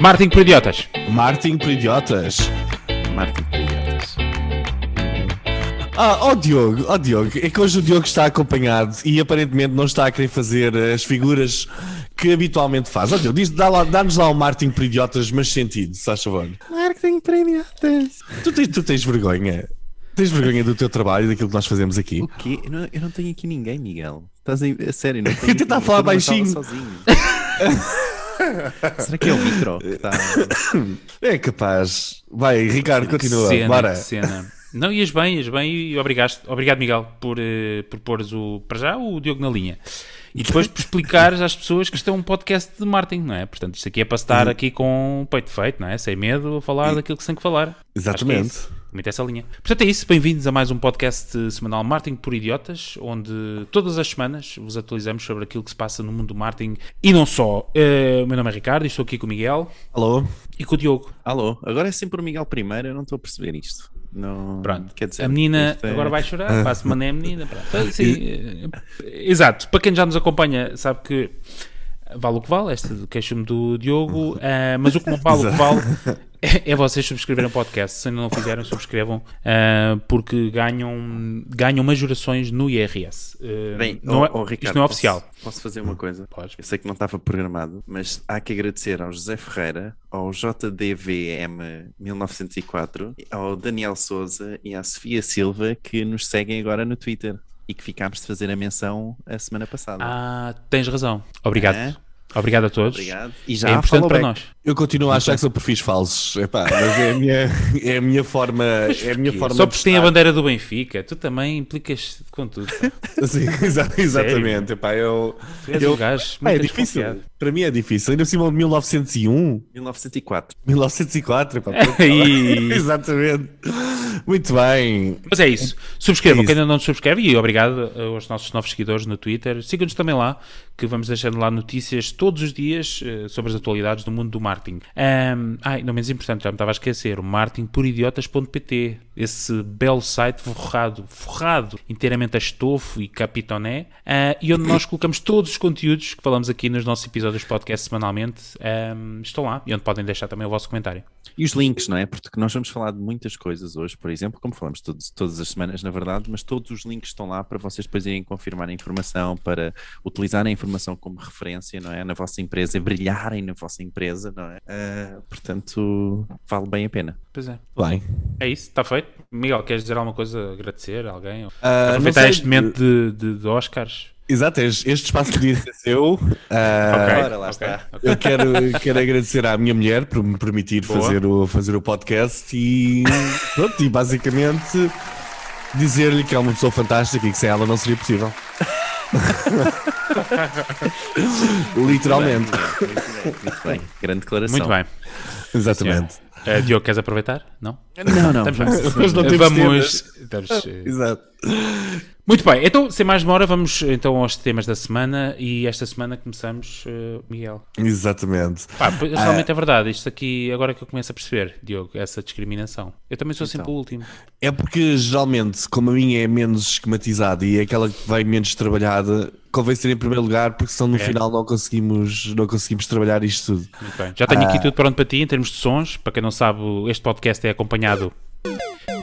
Martin por idiotas. Martin por idiotas. Martin por idiotas. Ah, ó Diogo, ó Diogo, é que hoje o Diogo está acompanhado e aparentemente não está a querer fazer as figuras que habitualmente faz. Ó Diogo, diz- dá lá- dá-nos lá um Martin por idiotas, mas sentido, se faz favor. Martin por idiotas. Tu tens, tu tens vergonha? Tens vergonha do teu trabalho e daquilo que nós fazemos aqui? O quê? Eu não, eu não tenho aqui ninguém, Miguel. Estás a, a sério, não tenho. Tentar falar baixinho. sozinho. Será que é o micro que está. É capaz. Vai, Ricardo, continua. cena, Bora. que cena. Não, ias bem, ias bem e obrigado, obrigado Miguel, por, eh, por pôres o, para já o Diogo na linha. E depois por explicares às pessoas que isto é um podcast de Martin, não é? Portanto, isto aqui é para estar aqui com o peito feito, não é? Sem medo a falar daquilo que se tem que falar. Exatamente. Muito essa linha. Portanto, é isso. Bem-vindos a mais um podcast semanal Martin por Idiotas, onde todas as semanas vos atualizamos sobre aquilo que se passa no mundo do marketing e não só. O meu nome é Ricardo e estou aqui com o Miguel Alô? e com o Diogo. Alô, agora é sempre o Miguel primeiro, eu não estou a perceber isto. Não, Pronto, quer dizer, a menina é- agora vai chorar, para a semana é a menina. Pronto. Sim, eh, exato, para quem já nos acompanha, sabe que vale o que vale, este queixo-me do Diogo, eh, mas o que não vale o que vale é, é vocês subscreverem o podcast. Se ainda não fizeram, subscrevam, eh, porque ganham, ganham majorações no IRS. Eh, Bem, não é, ó, Ricardo, isto não é posso- oficial. Posso, fazer uma coisa? Podes. Eu sei que não estava programado, mas há que agradecer ao José Ferreira, ao JDVM 1904, ao Daniel Souza e à Sofia Silva que nos seguem agora no Twitter e que ficámos de fazer a menção a semana passada. Ah, tens razão. Obrigado. É? Obrigado a todos. Obrigado. E já É importante para back. nós. Eu continuo a achar que são perfis falsos. Epá, mas é a minha, é a minha forma. É a minha forma Só porque tem a bandeira do Benfica, tu também implicas com tudo. Sim, exa- exatamente. Epá, eu, Tu és eu- um gajo é difícil. Para mim é difícil. Ainda por cima de 1901, 1904. 1904. Epá, exatamente. Muito bem. Mas é isso. Subscrevam, É isso. quem ainda não subscreve, e obrigado aos nossos novos seguidores no Twitter. Sigam-nos também lá, que vamos deixando lá notícias todos os dias eh, sobre as atualidades do mundo do marketing. Ahm, ai, não menos importante, já me estava a esquecer, o marketingporidiotas.pt, esse belo site forrado, forrado inteiramente a estofo e capitoné, ah, e onde nós colocamos todos os conteúdos que falamos aqui nos nossos episódios podcast semanalmente, ahm, estão lá, e onde podem deixar também o vosso comentário. E os links, não é? Porque nós vamos falar de muitas coisas hoje, por exemplo, como falamos todos, todas as semanas, na verdade, mas todos os links estão lá para vocês depois irem confirmar a informação, para utilizar a informação como referência, não é? Na vossa empresa, brilharem na vossa empresa, não é? Ah, portanto, vale bem a pena. Pois é. Bem. É isso, está feito. Miguel, queres dizer alguma coisa, agradecer a alguém? Não Aproveitar este momento de, de, de Oscars. Exato, este espaço podia ser seu. Ah, Ok, ora, lá ok, está. Eu quero, quero agradecer à minha mulher por me permitir Boa. fazer o, fazer o podcast e, pronto, e basicamente dizer-lhe que é uma pessoa fantástica e que sem ela não seria possível. Literalmente. Muito bem, muito bem. Grande declaração. Muito bem. Exatamente. Eh, Diogo, queres aproveitar? Não? Não, não. Estamos. Mas não temos vamos. estamos, eh, Exato. Muito bem, então, sem mais demora, vamos então aos temas da semana e esta semana começamos, eh, Miguel. Exatamente. Pá, pois, realmente é verdade, isto aqui, agora que eu começo a perceber, Diogo, essa discriminação. Eu também sou sempre Então. o último. É porque geralmente, como a minha é menos esquematizada e é aquela que vai menos trabalhada, convém ser em primeiro lugar, porque senão no É. final não conseguimos, não conseguimos trabalhar isto tudo. Já tenho aqui tudo pronto para ti em termos de sons. Para quem não sabe, este podcast é acompanhado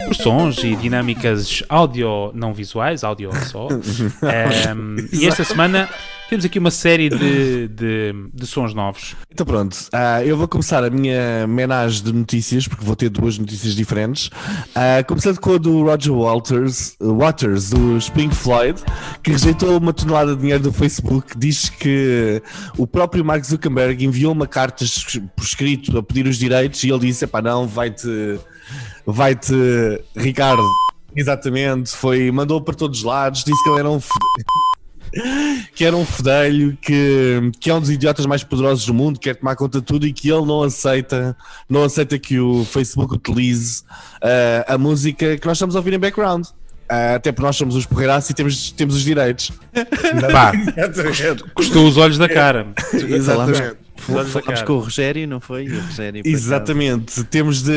por sons e dinâmicas áudio não visuais, áudio só. Ehm, e esta semana temos aqui uma série de, de, de sons novos. Então pronto, ah, eu vou começar a minha menagem de notícias, porque vou ter duas notícias diferentes. Ah, começando com a do Roger Walters, Waters, do Pink Floyd, que rejeitou uma tonelada de dinheiro do Facebook, diz que o próprio Mark Zuckerberg enviou uma carta por escrito a pedir os direitos e ele disse, epá não, vai-te, vai-te, Ricardo, exatamente, foi, mandou para todos os lados, disse que ele era um... que era um fedelho, que, que é um dos idiotas mais poderosos do mundo, quer tomar conta de tudo e que ele não aceita, não aceita que o Facebook utilize ah, a música que nós estamos a ouvir em background. Ah, até porque nós somos os porreiraços e temos, temos os direitos. Pá, Exatamente. custou os olhos da cara. Exatamente. Falamos com o Rogério, não foi? O Rogério Exatamente. Temos de.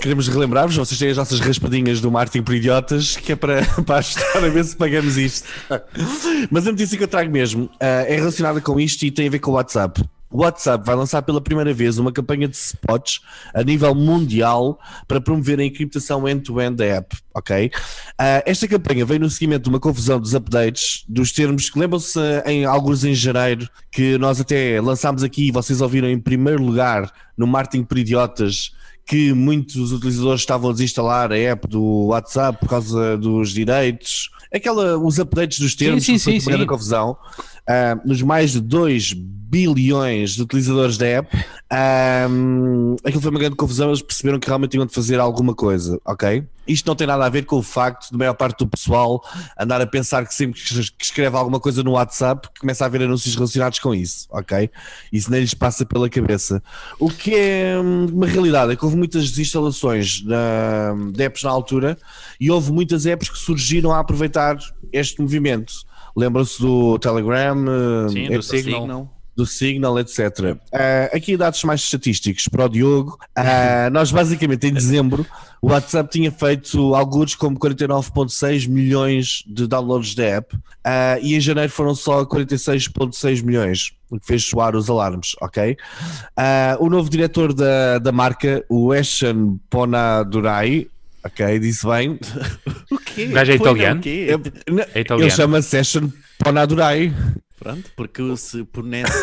Queremos relembrar-vos, vocês têm as nossas raspadinhas do Martin por idiotas, que é para, para ajudar a ver se pagamos isto. Mas a notícia que eu trago mesmo uh, é relacionada com isto e tem a ver com o WhatsApp. O WhatsApp vai lançar pela primeira vez uma campanha de spots a nível mundial para promover a encriptação end-to-end da app, ok? Uh, esta campanha veio no seguimento de uma confusão dos updates, dos termos que lembram-se em alguns em janeiro, que nós até lançámos aqui e vocês ouviram em primeiro lugar no Martin por Idiotas, que muitos utilizadores estavam a desinstalar a app do WhatsApp por causa dos direitos, aquela, os updates dos termos, sim, sim, sim, sim. confusão. Uh, nos mais de 2 bilhões de utilizadores da app, um, aquilo foi uma grande confusão. Eles perceberam que realmente tinham de fazer alguma coisa, ok? Isto não tem nada a ver com o facto de a maior parte do pessoal andar a pensar que sempre que escreve alguma coisa no WhatsApp começa a haver anúncios relacionados com isso, ok? Isso nem lhes passa pela cabeça. O que é hum, uma realidade é que houve muitas desinstalações de apps na altura e houve muitas apps que surgiram a aproveitar este movimento Lembram-se do Telegram, Sim, do Signal. Do Signal, etc. Uh, aqui dados mais estatísticos para o Diogo. Uh, nós basicamente em dezembro o WhatsApp tinha feito alguns como 49.6 milhões de downloads da app uh, e em janeiro foram só 46.6 milhões, o que fez soar os alarmes, ok? o novo diretor da, da marca, o Eshan Ponadurai, Ok, disse bem. o quê? O gajo é italiano? É italiano. Ele chama Session Ponadurai. Pronto, porque se por net.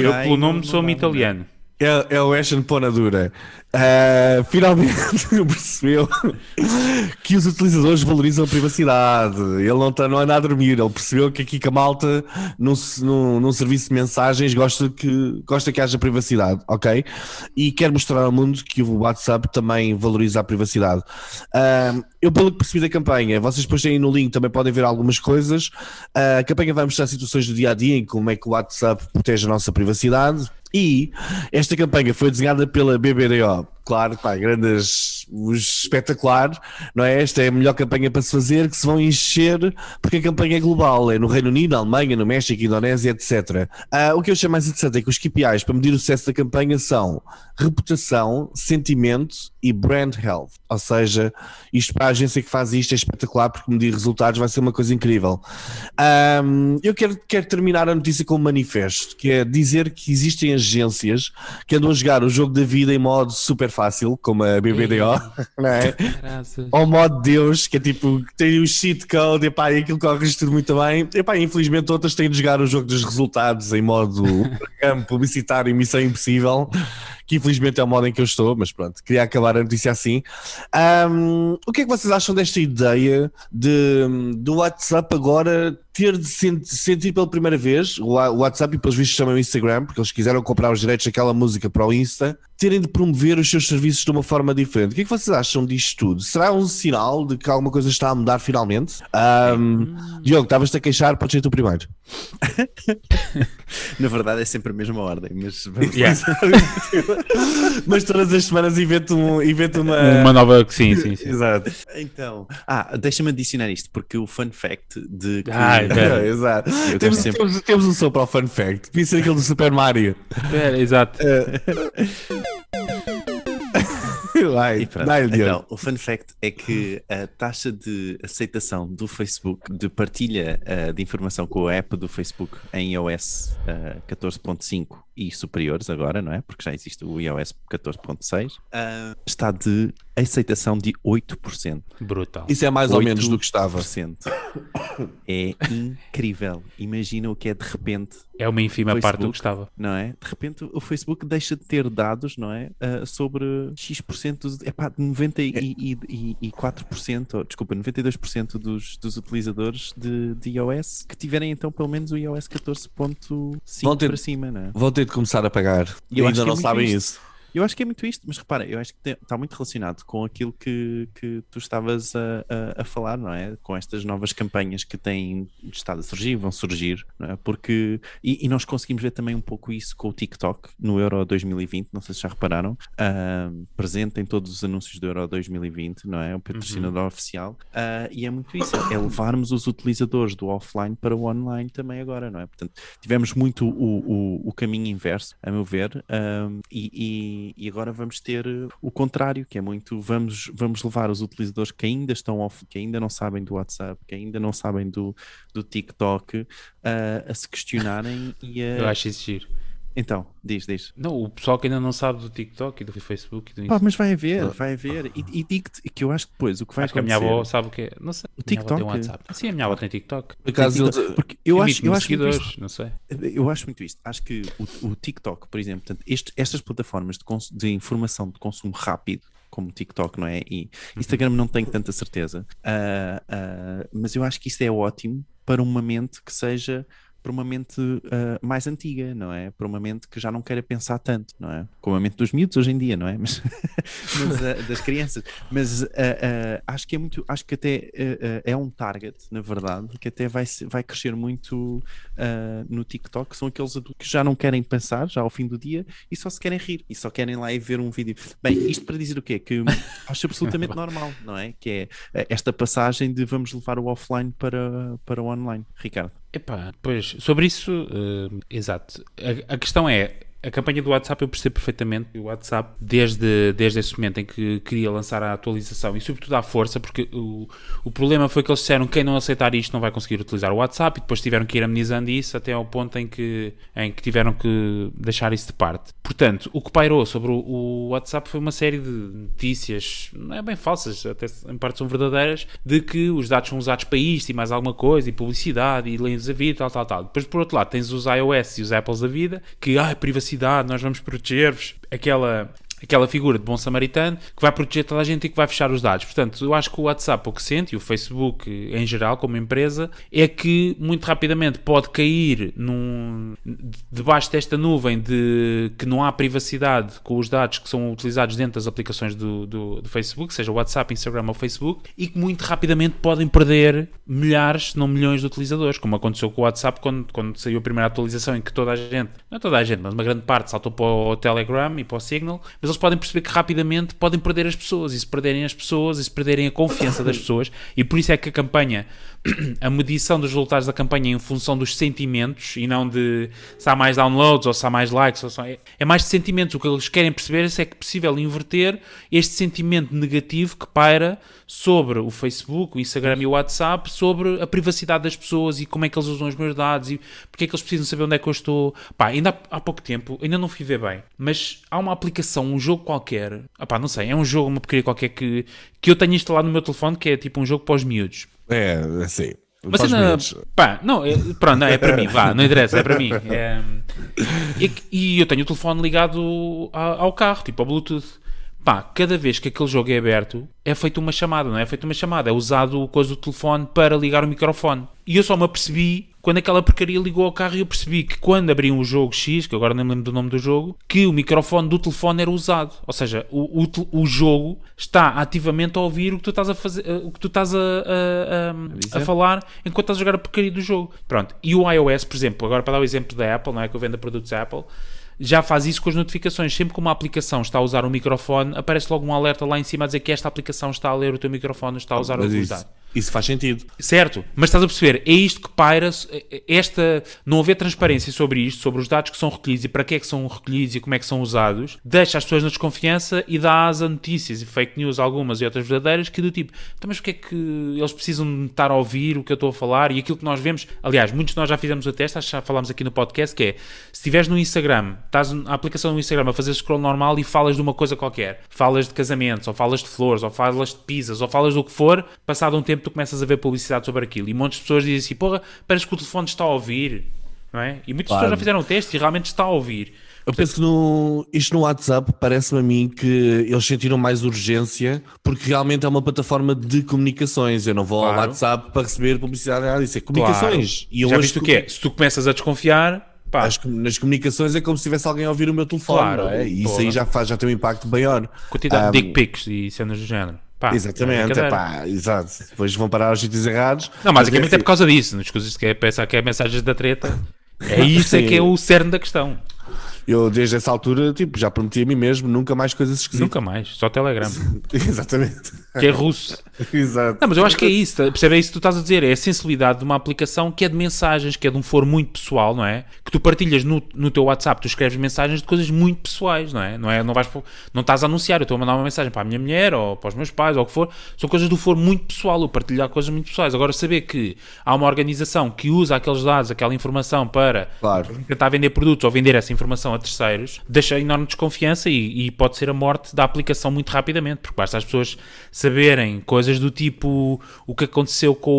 eu, pelo nome, sou-me italiano. É, é o Ashen Ponadura. Uh, finalmente percebeu que os utilizadores valorizam a privacidade. Ele não, está, não anda a dormir. Ele percebeu que aqui que a malta, num, num, num, serviço de mensagens, gosta que, gosta que haja privacidade, ok? E quer mostrar ao mundo que o WhatsApp também valoriza a privacidade. Uh, eu, pelo que percebi da campanha, vocês depois têm no link também podem ver algumas coisas. A campanha vai mostrar situações do dia a dia em como é que o WhatsApp protege a nossa privacidade e esta campanha foi desenhada pela BBDO. Claro, pá, grandes, espetacular, não é? Esta é a melhor campanha para se fazer, que se vão encher, porque a campanha é global, é no Reino Unido, Alemanha, no México, Indonésia, etc. Uh, o que eu chamo mais interessante é que os KPIs para medir o sucesso da campanha são reputação, sentimento e brand health. Ou seja, isto para a agência que faz isto é espetacular, porque medir resultados vai ser uma coisa incrível. Eu quero, quero terminar a notícia com um manifesto, que é dizer que existem agências que andam a jogar o jogo da vida em modo super fácil, como a BBDO, não é? Ao modo Deus, que é tipo, tem o cheat code, e pá, e aquilo corre tudo muito bem. E pá, infelizmente outras têm de jogar o jogo dos resultados em modo campo publicitário e missão impossível que infelizmente é o modo em que eu estou, mas pronto, queria acabar a notícia assim. Um, o que é que vocês acham desta ideia de, do WhatsApp agora ter de sentir pela primeira vez, o WhatsApp e pelos vistos chamam o Instagram, porque eles quiseram comprar os direitos daquela música para o Insta, terem de promover os seus serviços de uma forma diferente. O que é que vocês acham disto tudo? Será um sinal de que alguma coisa está a mudar finalmente? Um, Diogo, estavas-te a queixar, podes ser tu primeiro. Na verdade é sempre a mesma ordem, mas yeah. mas todas as semanas invento, um, invento uma... uma nova. Sim, sim, sim. Exato. Então, ah, deixa-me adicionar isto, porque o fun fact de que. Ah, é, exato. Temos, sempre... temos, temos, um som para o fun fact. Podia ser aquele do Super Mario. Espera, exato. Vai, então, o fun fact é que a taxa de aceitação do Facebook de partilha uh, de informação com a app do Facebook em iOS uh, 14.5 e superiores agora, não é? Porque já existe o iOS 14.6, uh, está de aceitação de 8%. Brutal. Isso é mais ou menos do que estava. É incrível. Imagina o que é de repente. É uma ínfima Facebook, parte do que estava. Não é? De repente o Facebook deixa de ter dados, não é? Uh, sobre X%, é pá, 94%, ou, desculpa, 92% dos, dos utilizadores de, de iOS que tiverem então pelo menos o iOS 14.5 para cima, não é? Vão ter de começar a pagar. E ainda não é sabem isso. Eu acho que é muito isto, mas repara, eu acho que está muito relacionado com aquilo que, que tu estavas a, a, a, falar, não é? Com estas novas campanhas que têm estado a surgir, vão surgir, não é? Porque, e, e nós conseguimos ver também um pouco isso com o TikTok no Euro 2020, não sei se já repararam, uh, presente em todos os anúncios do Euro 2020, não é? O patrocinador uhum. oficial, uh, e é muito isso, é levarmos os utilizadores do offline para o online também agora, não é? Portanto, tivemos muito o, o, o caminho inverso, a meu ver, um, e, e, agora vamos ter o contrário, que é muito vamos, vamos levar os utilizadores que ainda estão off, que ainda não sabem do WhatsApp, que ainda não sabem do, do TikTok, uh, a se questionarem e a. Eu acho isso giro então, diz, diz. Não, o pessoal que ainda não sabe do TikTok e do Facebook e do Pá, mas vai haver, vai haver. E, e digo-te que eu acho que depois o que vai acho acontecer... que a minha avó sabe o que é. Não sei. O TikTok. Tem WhatsApp. Sim, a minha avó tem TikTok. Por acaso, TikTok. Porque eu acho, eu acho muito isto. não sei. Eu acho muito isto. Acho que o, o TikTok, por exemplo, portanto, este, estas plataformas de, de informação de consumo rápido como TikTok, não é? E uhum. Instagram não tenho tanta certeza. Uh, uh, mas eu acho que isso é ótimo para uma mente que seja para uma mente uh, mais antiga, não é? Para uma mente que já não queira pensar tanto, não é? Como a mente dos miúdos hoje em dia, não é? Mas, mas uh, das crianças. Mas uh, acho que é muito, acho que até é um target, na verdade, que até vai, vai crescer muito no TikTok. São aqueles adultos que já não querem pensar, já ao fim do dia, e só se querem rir, e só querem lá e ver um vídeo. Bem, isto para dizer o quê? Que acho absolutamente normal, não é? Que é esta passagem de vamos levar o offline para, para o online. Ricardo. Epá, pois, sobre isso, uh, exato. A, a, questão é, a campanha do WhatsApp eu percebo perfeitamente. O WhatsApp, desde, desde esse momento em que queria lançar a atualização e, sobretudo, à força, porque o, o problema foi que eles disseram que quem não aceitar isto não vai conseguir utilizar o WhatsApp e depois tiveram que ir amenizando isso até ao ponto em que, em que tiveram que deixar isso de parte. Portanto, o que pairou sobre o, o WhatsApp foi uma série de notícias, não é bem falsas, até em parte são verdadeiras, de que os dados são usados para isto e mais alguma coisa, e publicidade, e lentes da vida, tal, tal, tal. Depois, por outro lado, tens os iOS e os Apples da vida, que, ah, privacidade cidade, nós vamos proteger-vos. Aquela aquela figura de bom samaritano que vai proteger toda a gente e que vai fechar os dados. Portanto, eu acho que o WhatsApp o que sente, e o Facebook em geral, como empresa, é que muito rapidamente pode cair num, debaixo desta nuvem de que não há privacidade com os dados que são utilizados dentro das aplicações do, do, do Facebook, seja WhatsApp, Instagram ou Facebook, e que muito rapidamente podem perder milhares, se não milhões de utilizadores, como aconteceu com o WhatsApp quando, quando saiu a primeira atualização em que toda a gente, não é toda a gente, mas uma grande parte saltou para o Telegram e para o Signal, mas eles podem perceber que rapidamente podem perder as pessoas, e se perderem as pessoas, e se perderem a confiança das pessoas, e por isso é que a campanha, a medição dos resultados da campanha em função dos sentimentos e não de se há mais downloads ou se há mais likes, ou é, é mais de sentimentos. O que eles querem perceber é se é possível inverter este sentimento negativo que paira sobre o Facebook, o Instagram e o WhatsApp, sobre a privacidade das pessoas e como é que eles usam os meus dados e porque é que eles precisam saber onde é que eu estou. Pá, ainda há, há pouco tempo, ainda não fui ver bem, mas há uma aplicação, um jogo qualquer, pá, não sei, é um jogo, uma porcaria qualquer que, que eu tenho instalado no meu telefone que é tipo um jogo para os miúdos. É, assim. Mas ainda, pá, não, é, pronto, não, é para mim, vá, não interessa, é para mim. É, e, e, eu tenho o telefone ligado ao, ao carro, tipo ao Bluetooth pá, cada vez que aquele jogo é aberto, é feita uma chamada, não é? É feita uma chamada, é usado o coisa do telefone para ligar o microfone. E eu só me apercebi quando aquela porcaria ligou ao carro e eu percebi que quando abriam o jogo X, que agora nem me lembro do nome do jogo, que o microfone do telefone era usado. Ou seja, o, o, o jogo está ativamente a ouvir o que tu estás a fazer, eh, o que tu estás a, a, a, a, falar enquanto estás a jogar a porcaria do jogo. Pronto. E o iOS, por exemplo, agora para dar o exemplo da Apple, não é que eu vendo produtos Apple, já faz isso com as notificações. Sempre que uma aplicação está a usar um microfone, aparece logo um alerta lá em cima a dizer que esta aplicação está a ler o teu microfone, está a usar Mas o isso, isso faz sentido. Certo, mas estás a perceber, é isto que paira, esta, não haver transparência sobre isto, sobre os dados que são recolhidos e para que é que são recolhidos e como é que são usados, deixa as pessoas na desconfiança e dá asa a notícias e fake news, algumas e outras verdadeiras, que do tipo, então, mas porque é que eles precisam de estar a ouvir o que eu estou a falar? E aquilo que nós vemos, aliás, muitos de nós já fizemos o teste, já falámos aqui no podcast, que é, se estiveres no Instagram, estás na aplicação do Instagram a fazer scroll normal e falas de uma coisa qualquer, falas de casamentos, ou falas de flores, ou falas de pizzas, ou falas do que for, passado um tempo tu começas a ver publicidade sobre aquilo e muitas pessoas dizem assim, porra, parece que o telefone está a ouvir, não é? E muitas claro. pessoas já fizeram o teste e realmente está a ouvir. Eu penso que no, isto no WhatsApp parece-me a mim que eles sentiram mais urgência porque realmente é uma plataforma de comunicações. Eu não vou claro. ao WhatsApp para receber publicidade, isso é comunicações. Claro. E Já hoje viste o que é? Se tu começas a desconfiar, As nas comunicações é como se tivesse alguém a ouvir o meu telefone, Claro, é? E isso aí já, faz, já tem um impacto maior. quantidade de Ah, dick pics e cenas do género. Pá, Exatamente, é é pá, exato. Depois vão parar aos sítios errados. Não, basicamente Mas é por causa disso. Não escusas que é pensar que é mensagens da treta. É isso é que é o cerne da questão. Eu, desde essa altura, tipo, já prometi a mim mesmo nunca mais coisas esquisitas. Nunca mais, só Telegram. Exatamente. Que é russo. Exato. Não, mas eu acho que é isso, tá? percebe? É isso que tu estás a dizer, é a sensibilidade de uma aplicação que é de mensagens, que é de um foro muito pessoal, não é? Que tu partilhas no, no teu WhatsApp, tu escreves mensagens de coisas muito pessoais, não é? Não, é? não, vais, não estás a anunciar, eu estou a mandar uma mensagem para a minha mulher ou para os meus pais ou o que for, são coisas do foro muito pessoal, eu partilhar coisas muito pessoais. Agora, saber que há uma organização que usa aqueles dados, aquela informação para Claro. tentar vender produtos ou vender essa informação a terceiros, deixa enorme desconfiança e, e pode ser a morte da aplicação muito rapidamente, porque basta as pessoas saberem coisas do tipo o que aconteceu com,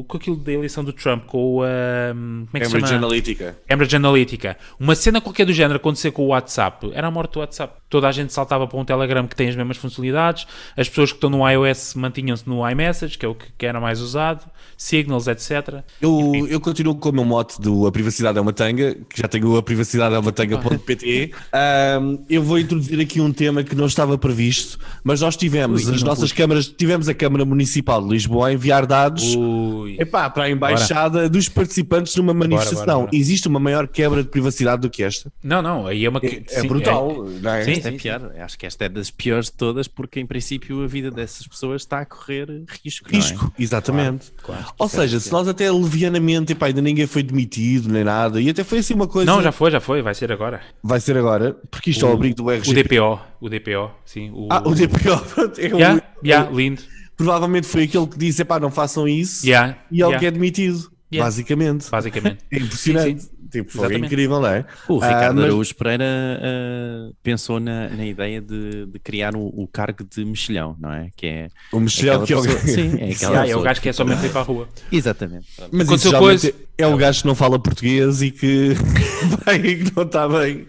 o, com aquilo da eleição do Trump, com o. ahm, como é que se Cambridge chama? Analytica. Cambridge Analytica. Uma cena qualquer do género acontecer com o WhatsApp, era a morte do WhatsApp. Toda a gente saltava para um Telegram que tem as mesmas funcionalidades, as pessoas que estão no iOS mantinham-se no iMessage, que é o que, que era mais usado, Signals, etc. Eu, eu continuo com o meu mote do A Privacidade é uma Tanga, que já tenho a privacidade é uma tanga.pt. Ahm, eu vou introduzir aqui um tema que não estava previsto, mas nós tivemos Ui, as nossas câmaras, tivemos a Câmara Municipal de Lisboa a enviar dados Ui. epá, para a embaixada dos participantes numa manifestação. bora, bora. Existe uma maior quebra de privacidade do que esta? Não, não, aí é uma. É, é sim, brutal, não é? Sim, Esta é sim, pior. Acho que esta é das piores de todas, porque em princípio a vida dessas pessoas está a correr risco. não é? Risco, exatamente. claro. Ou seja, se nós até levianamente, epá, ainda ninguém foi demitido nem nada, e até foi assim uma coisa. Não, já foi, já foi, vai ser agora. Vai ser agora, porque isto é o abrigo do O RGP. DPO, o DPO, sim. O, Ah, o DPO, é o- Yeah, yeah, lindo. provavelmente foi aquele que disse: epá, não façam isso, Yeah, e ele yeah, que é demitido, Yeah. basicamente. Basicamente. É impressionante. Sim, Tipo, foi Exatamente. incrível, não é? O Ah, Ricardo mas- Araújo Pereira ah, pensou na, na ideia de, de criar o, o cargo de mexilhão, não é? Que é O aquela que é o pessoa- Sim, é aquela Yeah, é o gajo que é somente ir para a rua. Exatamente. Mas Aconteceu coisa- é o gajo que não fala português e que, que não está bem,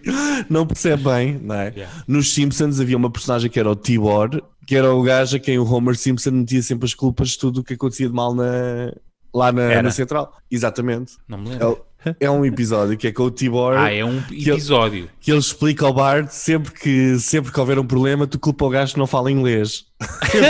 não percebe bem, não é? Yeah. Nos Simpsons havia uma personagem que era o T-Ward, que era o gajo a quem o Homer Simpson metia sempre as culpas de tudo o que acontecia de mal na, lá na, na central. Exatamente. Não me É, lembro. o- é um episódio que é com o T-Ward. Ah, é um episódio. que ele explica ao Bart sempre que, sempre que houver um problema, tu culpa o gajo que não fala inglês.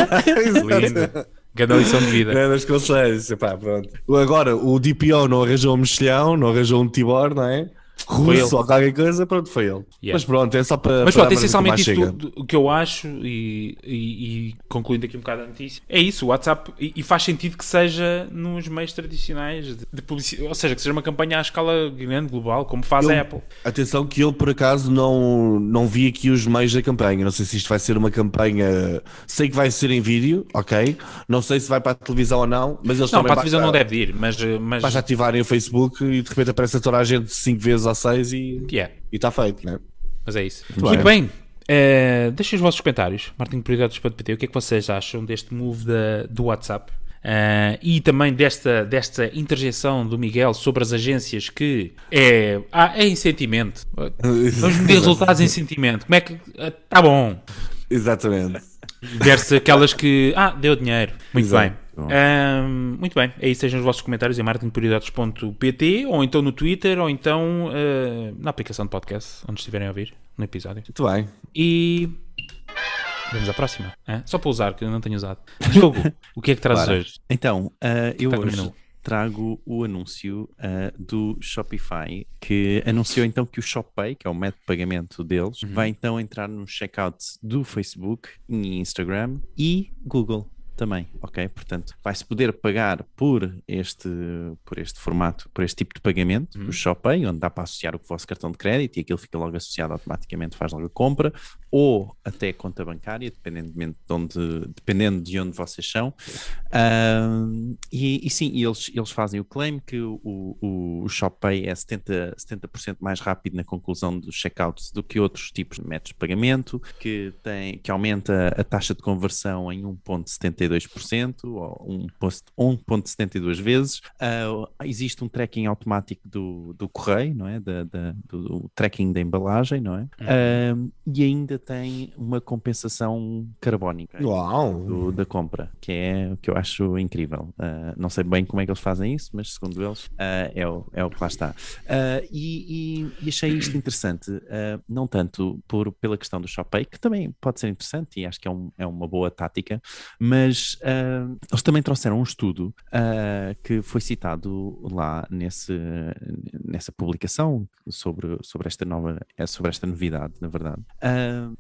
Lindo. Grande lição de vida. Grandes conselhos. Epá, pronto. Agora, o DPO não arranjou um mexilhão, não arranjou um Tibor, não é? Russo ou qualquer coisa, pronto, foi ele. Yeah. Mas pronto, é só para. Mas para pronto, essencialmente mais isso chega. o que eu acho, e, e- e concluindo aqui um bocado a notícia, é isso, o WhatsApp, e, e faz sentido que seja nos meios tradicionais de, de publicidade, ou seja, que seja uma campanha à escala grande, global, como faz Eu- a Apple. Atenção que eu por acaso não, não vi aqui os meios da campanha. Não sei se isto vai ser uma campanha. Sei que vai ser em vídeo, ok? Não sei se vai para a televisão ou não, mas eles Não, também para a televisão basta- não deve ir, mas... mas Basta ativarem o Facebook e de repente aparece toda a gente 5 vezes ou 6 e yeah, está feito, né? mas é isso. Muito Muito bem. eh, deixem os vossos comentários, martinprioridades.pt, o que é que vocês acham deste move da, do WhatsApp? Eh, e também desta, desta interjeição do Miguel sobre as agências que é, ah, é em sentimento. Vamos medir resultados em sentimento. Como é que. ah, Tá bom. Exatamente. Versus aquelas que. Ah, deu dinheiro. Muito Exato. bem. Ahm, muito bem. Aí sejam os vossos comentários em marketingprioridades.pt ou então no Twitter ou então ah, na aplicação de podcast, onde estiverem a ouvir no episódio. Muito bem. E. Vamos à próxima. Hã? Só para usar, que eu não tenho usado. Jogo, o que é que trazes Claro. hoje? Então, ah, eu hoje trago o anúncio ah, do Shopify, que anunciou então que o ShopPay, que é o método de pagamento deles, Uhum. vai então entrar no checkout do Facebook Instagram e Google também, ok? Portanto, vai-se poder pagar por este, por este formato, por este tipo de pagamento, Uhum. o ShopPay, onde dá para associar o vosso cartão de crédito e aquilo fica logo associado automaticamente, faz logo a compra, ou até conta bancária, dependendo de onde, dependendo de onde vocês são. E, e sim, eles, eles fazem o claim que o, o, o ShopPay é 70%, 70 mais rápido na conclusão dos checkouts do que outros tipos de métodos de pagamento, que, tem, que aumenta a taxa de conversão em 1,71 1,72% ou 1,72 vezes. Uh, existe um tracking automático do, do correio, não é? Da, da do, tracking da embalagem, não é? Uhum. Uh, e ainda tem uma compensação carbónica do, da compra, que é o que eu acho incrível. Uh, não sei bem como é que eles fazem isso, mas segundo eles é, o, é o que lá está. E, e, e, achei isto interessante, não tanto por, pela questão do ShopPay, que também pode ser interessante e acho que é, um, é uma boa tática, mas uh, eles também trouxeram um estudo uh, que foi citado lá nesse, nessa publicação sobre, sobre esta nova, sobre esta novidade, na verdade. Uh,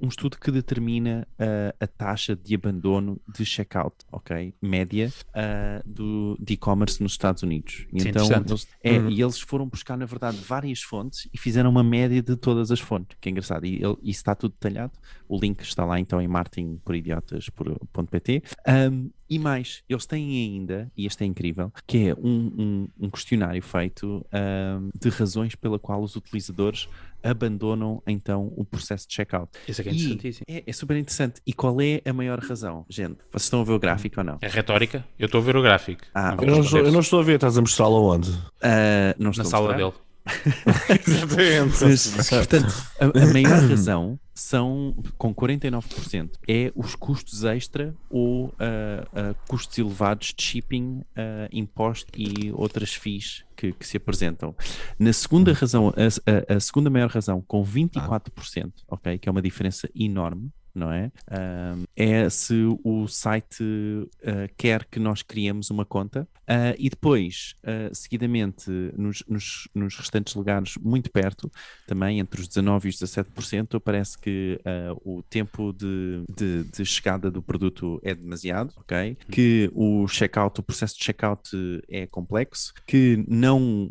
um, estudo que determina uh, a taxa de abandono de checkout, ok? Média uh, do, de e-commerce nos Estados Unidos. E Sim, então, eles, é, uhum. e eles foram buscar, na verdade, várias fontes e fizeram uma média de todas as fontes, que é engraçado. E ele, isso está tudo detalhado. O link está lá então em marketingporidiotas.pt. Um, e mais, eles têm ainda, e este é incrível, que é um, um, um questionário feito um, de razões pela qual os utilizadores abandonam então o processo de checkout. Isso é que é interessantíssimo. É, é, super interessante. E qual é a maior razão? Gente, vocês estão a ver o gráfico ou não? É retórica? Eu estou a ver o gráfico. Ah, eu, não estou, eu, não estou, a ver, estás a mostrá-lo onde? Uh, não Na sala dele. Exatamente. Mas, portanto, a, a maior razão são, com 49%, é os custos extra ou uh, uh, custos elevados de shipping, uh, imposto e outras fees que, que, se apresentam. Na segunda razão, a, a, a segunda maior razão, com 24%, ok, que é uma diferença enorme, não é? Uh, é se o site uh, quer que nós criemos uma conta uh, e depois, ah, seguidamente, nos, nos, nos, restantes lugares, muito perto, também entre os 19% e os 17%, parece que o tempo de, de, de, chegada do produto é demasiado, ok? Que o checkout, o processo de checkout é complexo, que não,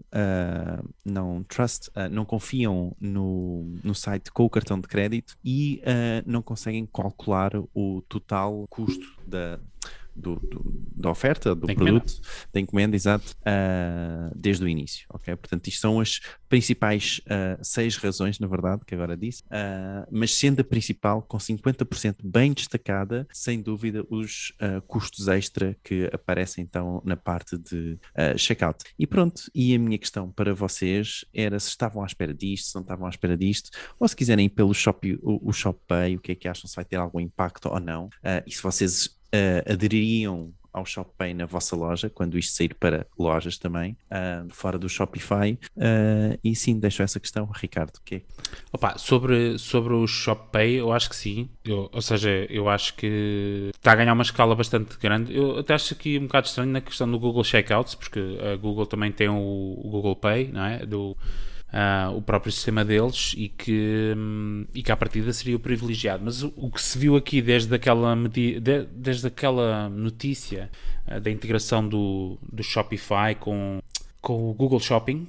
não trust, não confiam no, no site com o cartão de crédito e não conseguem conseguem calcular o total custo da, do, do, da oferta, do da produto, encomenda. da encomenda, exato, uh, desde o início, ok? Portanto, isto são as principais uh, seis razões, na verdade, que agora disse, uh, mas sendo a principal, com 50% bem destacada, sem dúvida, os custos extra que aparecem então na parte de checkout. E pronto, e a minha questão para vocês era se estavam à espera disto, se não estavam à espera disto, ou se quiserem ir pelo shop, o, o ShopPay, o que é que acham, se vai ter algum impacto ou não, e se vocês uh, adeririam ao ShopPay na vossa loja, quando isto sair para lojas também, uh, fora do Shopify. Uh, e sim, deixo essa questão, Ricardo. Que Opa, sobre, sobre o ShopPay, eu acho que sim. Eu, ou seja, eu acho que está a ganhar uma escala bastante grande. Eu até acho aqui um bocado estranho na questão do Google Checkouts, porque a Google também tem o, o Google Pay, não é? Do, uh, o próprio sistema deles e que, um, e que à partida seria o privilegiado. Mas o, o que se viu aqui desde aquela, de, desde aquela notícia uh, da integração do, do Shopify com, com o Google Shopping,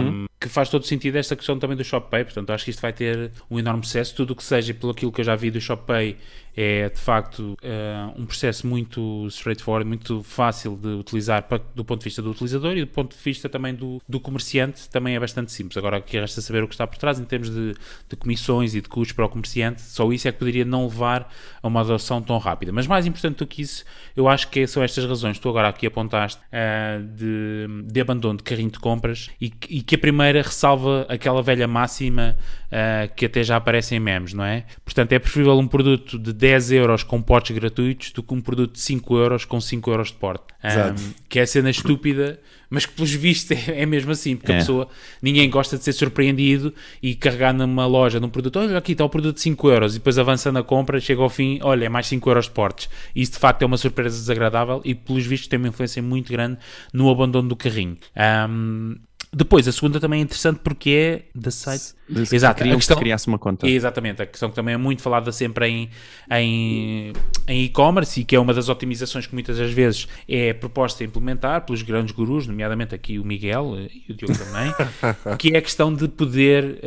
um, uhum. que faz todo sentido esta questão também do ShopPay, portanto acho que isto vai ter um enorme sucesso, tudo o que seja pelo aquilo que eu já vi do ShopPay é de facto uh, um processo muito straightforward, muito fácil de utilizar do ponto de vista do utilizador e do ponto de vista também do, do comerciante também é bastante simples. Agora aqui resta saber o que está por trás em termos de, de comissões e de custos para o comerciante, só isso é que poderia não levar a uma adoção tão rápida. Mas mais importante do que isso, eu acho que são estas razões. Tu agora aqui apontaste uh, de, de abandono de carrinho de compras e, e, que a primeira ressalva aquela velha máxima uh, que até já aparece em memes, não é? Portanto, é preferível um produto de 10 euros com portes gratuitos do que um produto de 5 euros com 5 euros de porte. Um, que é a cena estúpida, mas que pelos vistos é, é mesmo assim, porque é. a pessoa, ninguém gosta de ser surpreendido e carregar numa loja, num produto, olha aqui está o produto de 5 euros e depois avança na compra, chega ao fim, olha, é mais 5 euros de portes. Isso de facto é uma surpresa desagradável e pelos vistos tem uma influência muito grande no abandono do carrinho. Um, depois, a segunda também é interessante porque é da site. Exato, queriam a questão, que criasse uma conta. Exatamente, a questão que também é muito falada sempre em, em, em e-commerce e que é uma das otimizações que muitas das vezes é proposta a implementar pelos grandes gurus, nomeadamente aqui o Miguel eh, e o Diogo também, que é a questão de poder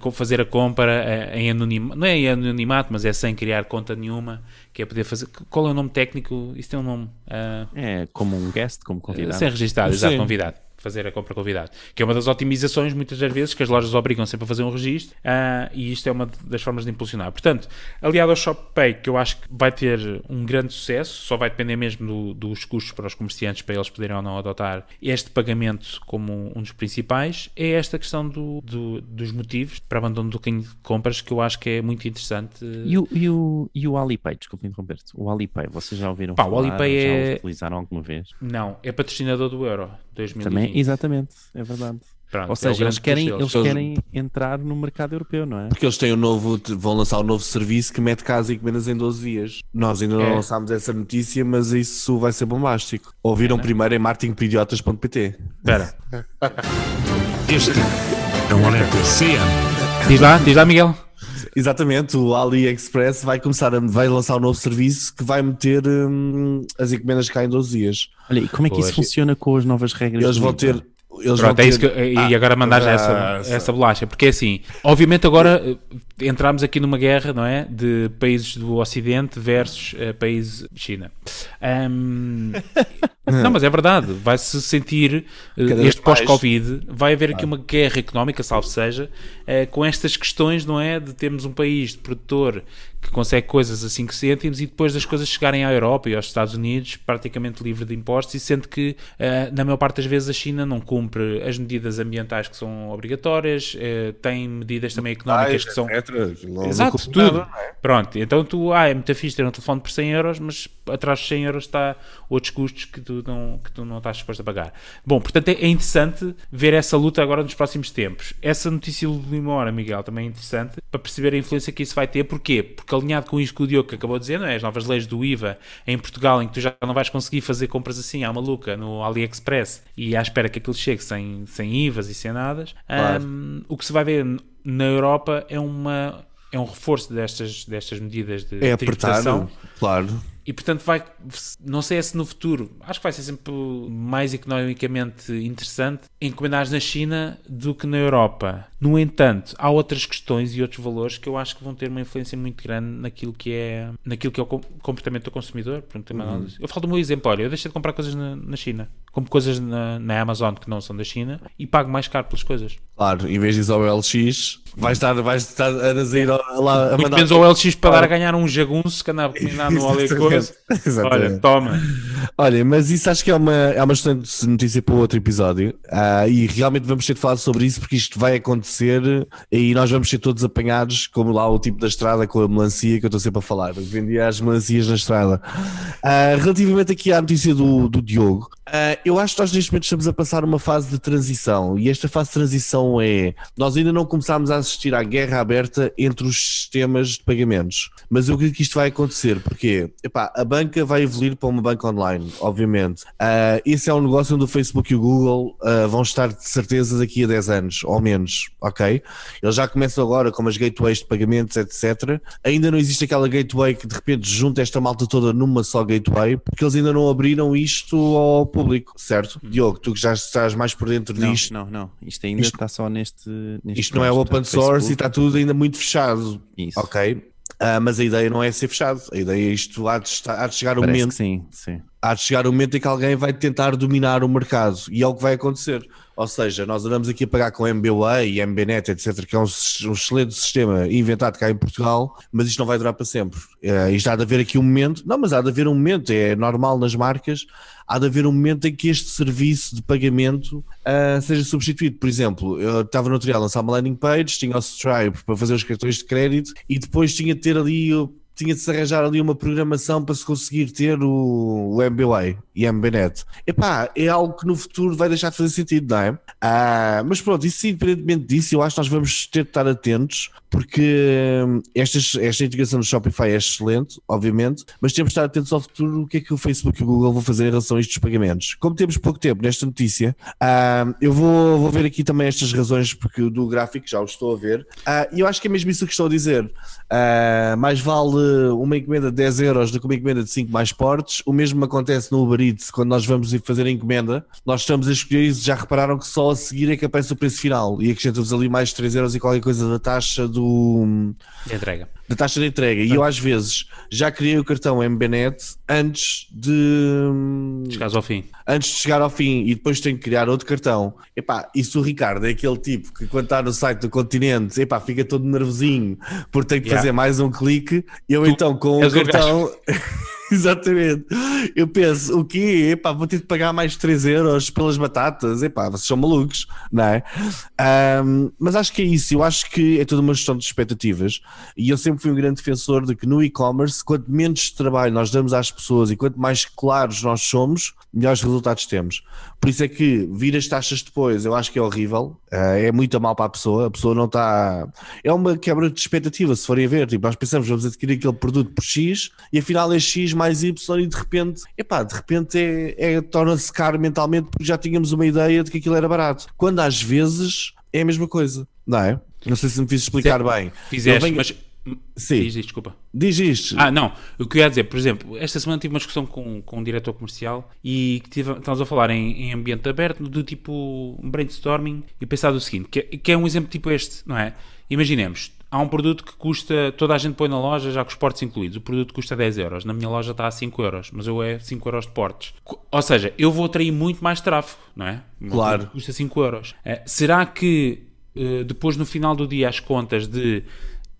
uh, fazer a compra uh, em anonimato, não é em anonimato, mas é sem criar conta nenhuma, que é poder fazer. Qual é o nome técnico? Isso tem um nome. Uh, é como um guest, como convidado. Sem registrar, exato, convidado fazer a compra convidada. Que é uma das otimizações, muitas das vezes, que as lojas obrigam sempre a fazer um registro uh, e isto é uma das formas de impulsionar. Portanto, aliado ao ShopPay, que eu acho que vai ter um grande sucesso, só vai depender mesmo do, dos custos para os comerciantes para eles poderem ou não adotar este pagamento como um dos principais, é esta questão do, do, dos motivos para abandono do carrinho de compras que eu acho que é muito interessante. E o, e o, e o Alipay, desculpa interromper-te, o Alipay, vocês já ouviram Pá, falar? o Alipay já é... utilizaram alguma vez? Não, é patrocinador do Euro 2020. Também, exatamente, é verdade. Pronto, Ou é seja, o eles querem, eles querem entrar no mercado europeu, não é? Porque eles têm um novo, vão lançar um novo serviço que mete casa e encomendas em 12 dias. Nós ainda não É. lançámos essa notícia, mas isso vai ser bombástico. Ouviram É, né? primeiro em marketingperidiotas.pt. Espera, Este é um alerta CM. diz lá, diz lá, Miguel. Exatamente, o AliExpress vai começar a vai lançar um novo serviço que vai meter hum, as encomendas cá em 12 dias. Olha, e como é que isso Pois. funciona com as novas regras? Eles vão ter. Eles vão Pronto, é isso que, ter... e Ah, agora mandares ah, essa, essa. essa bolacha, porque é assim, obviamente agora eh, entramos aqui numa guerra, não é? De países do Ocidente versus eh, países China. Ahm, não, mas é verdade, vai-se sentir vez este pós-Covid, vai haver aqui uma guerra económica, salvo seja, eh, com estas questões, não é? De termos um país de produtor que consegue coisas a 5 cêntimos e depois das coisas chegarem à Europa e aos Estados Unidos praticamente livre de impostos e sendo que eh, na maior parte das vezes a China não cumpre as medidas ambientais que são obrigatórias, eh, tem medidas também económicas que são... Exato, tudo. Pronto, então tu, ah, é muito fixe ter um telefone por 100 euros, mas atrás de 100 euros está outros custos que tu não, que tu não estás disposto a pagar. Bom, portanto é, é interessante ver essa luta agora nos próximos tempos. Essa notícia de última hora, Miguel, também é interessante para perceber a influência que isso vai ter. Porquê? Porque alinhado com isto que o Diogo acabou de dizer, não é? as novas leis do IVA em Portugal, em que tu já não vais conseguir fazer compras assim à maluca no AliExpress e à espera que aquilo chegue sem, sem IVAs e sem nada, Claro. hum, o que se vai ver na Europa é uma é um reforço destas, destas medidas de É tributação claro. e portanto vai não sei se no futuro acho que vai ser sempre mais economicamente interessante encomendares na China do que na Europa no entanto há outras questões e outros valores que eu acho que vão ter uma influência muito grande naquilo que é naquilo que é o com- comportamento do consumidor Portanto, análise. eu falo do meu exemplo olha eu deixei de comprar coisas na, na China. Compro coisas na, na Amazon que não são da China e pago mais caro pelas coisas. Claro, em vez de ir ao LX, vais estar, vais estar a dizer lá a muito mandar. menos ao LX para dar a ganhar um jagunço que andava combinado no Olha coisa olha toma. Olha, mas isso acho que é uma, é uma excelente notícia para outro episódio. Ah, e realmente vamos ter de falar sobre isso porque isto vai acontecer e nós vamos ser todos apanhados, como lá o tipo da estrada com a melancia que eu estou sempre a falar. Vendia as melancias na estrada. Ah, relativamente aqui à notícia do, do Diogo, ah, eu acho que nós neste momento estamos a passar uma fase de transição e esta fase de transição é nós ainda não começámos a assistir à guerra aberta entre os sistemas de pagamentos, mas eu acredito que isto vai acontecer porque epá, a banca vai evoluir para uma banca online, obviamente. Ah, esse é um negócio onde o Facebook e o Google ah, vão estar de certeza daqui a 10 anos, ou menos, ok? Eles já começam agora com as gateways de pagamentos, etc. Ainda não existe aquela gateway que de repente junta esta malta toda numa só gateway, porque eles ainda não abriram isto ao público, certo? Diogo, tu que já estás mais por dentro Não, disto. não, não. Isto ainda Isto- está só neste. neste Isto não é open source Facebook, e está tudo ainda muito fechado. Isso. Ok? Ah, mas a ideia não é ser fechado. A ideia é isto há de, estar- há de chegar um Parece momento sim, sim. há de chegar um momento em que alguém vai tentar dominar o mercado e é o que vai acontecer. Ou seja, nós andamos aqui a pagar com MBWay e MBNet, etc., que é um, um excelente sistema inventado cá em Portugal, mas isto não vai durar para sempre. Eh, isto há de haver aqui um momento, não, mas há de haver um momento, é normal nas marcas, há de haver um momento em que este serviço de pagamento ah, seja substituído. Por exemplo, eu estava no dia a lançar uma landing page, tinha o Stripe para fazer os cartões de crédito e depois tinha de ter ali tinha de se arranjar ali uma programação para se conseguir ter o, o MBWay e MBNet. Epá, é algo que no futuro vai deixar de fazer sentido, não é? Ah, mas pronto, isso independentemente disso, eu acho que nós vamos ter de estar atentos porque hum, estas, esta integração do Shopify é excelente, obviamente, mas temos de estar atentos ao futuro o que é que o Facebook e o Google vão fazer em relação a estes pagamentos. Como temos pouco tempo nesta notícia, ah, eu vou, vou ver aqui também estas razões porque do gráfico já o estou a ver, Ah, e eu acho que é mesmo isso que estou a dizer. Ah, mais vale uma encomenda de 10 euros do que uma encomenda de 5 mais portes. O mesmo acontece no Uber Eats, quando nós vamos fazer a encomenda, nós estamos a escolher isso, já repararam que só a seguir é que aparece o preço final e acrescenta-vos ali mais 3 euros e qualquer coisa da taxa do De entrega. Da taxa de entrega. E eu às vezes já criei o cartão MBNet antes de Chegares ao fim. antes de chegar ao fim e depois tenho que criar outro cartão. Epá, e se o Ricardo é aquele tipo que quando está no site do continente, epá, fica todo nervosinho porque tem que Yeah. fazer mais um clique, eu Tu então com o cartão. Exatamente. Eu penso, o quê? Epá, vou ter de pagar mais 3 euros pelas batatas. Epá, vocês são malucos, não é? Ahm, mas acho que é isso. Eu acho que é toda uma gestão de expectativas. E eu sempre fui um grande defensor de que no e-commerce, quanto menos trabalho nós damos às pessoas e quanto mais claros nós somos, melhores resultados temos. Por isso é que vir as taxas depois, eu acho que é horrível. Ah, é muito mal para a pessoa. A pessoa não está. É uma quebra de expectativa, se forem a ver. Tipo, nós pensamos, vamos adquirir aquele produto por X e afinal é X mais Y e de repente, epá, de repente é, é, torna-se caro mentalmente porque já tínhamos uma ideia de que aquilo era barato. Quando às vezes é a mesma coisa, não é? Não sei se me fiz explicar bem. Fizeste, venho- mas. Sim. Diz, diz, desculpa. Diz isto. Ah, não. O que eu ia dizer, por exemplo, esta semana tive uma discussão com, com um diretor comercial e que tive, a falar em, em ambiente aberto, do tipo brainstorming, e pensar do seguinte: que, é- que é um exemplo tipo este, não é? Imaginemos, há um produto que custa, toda a gente põe na loja, já com os portos incluídos, o produto custa 10 euros, na minha loja está a 5 euros, mas eu é 5 euros de portos. Co- Ou seja, eu vou atrair muito mais tráfego, não é? Claro. Custa 5 euros. Eh, será que eh, depois no final do dia as contas de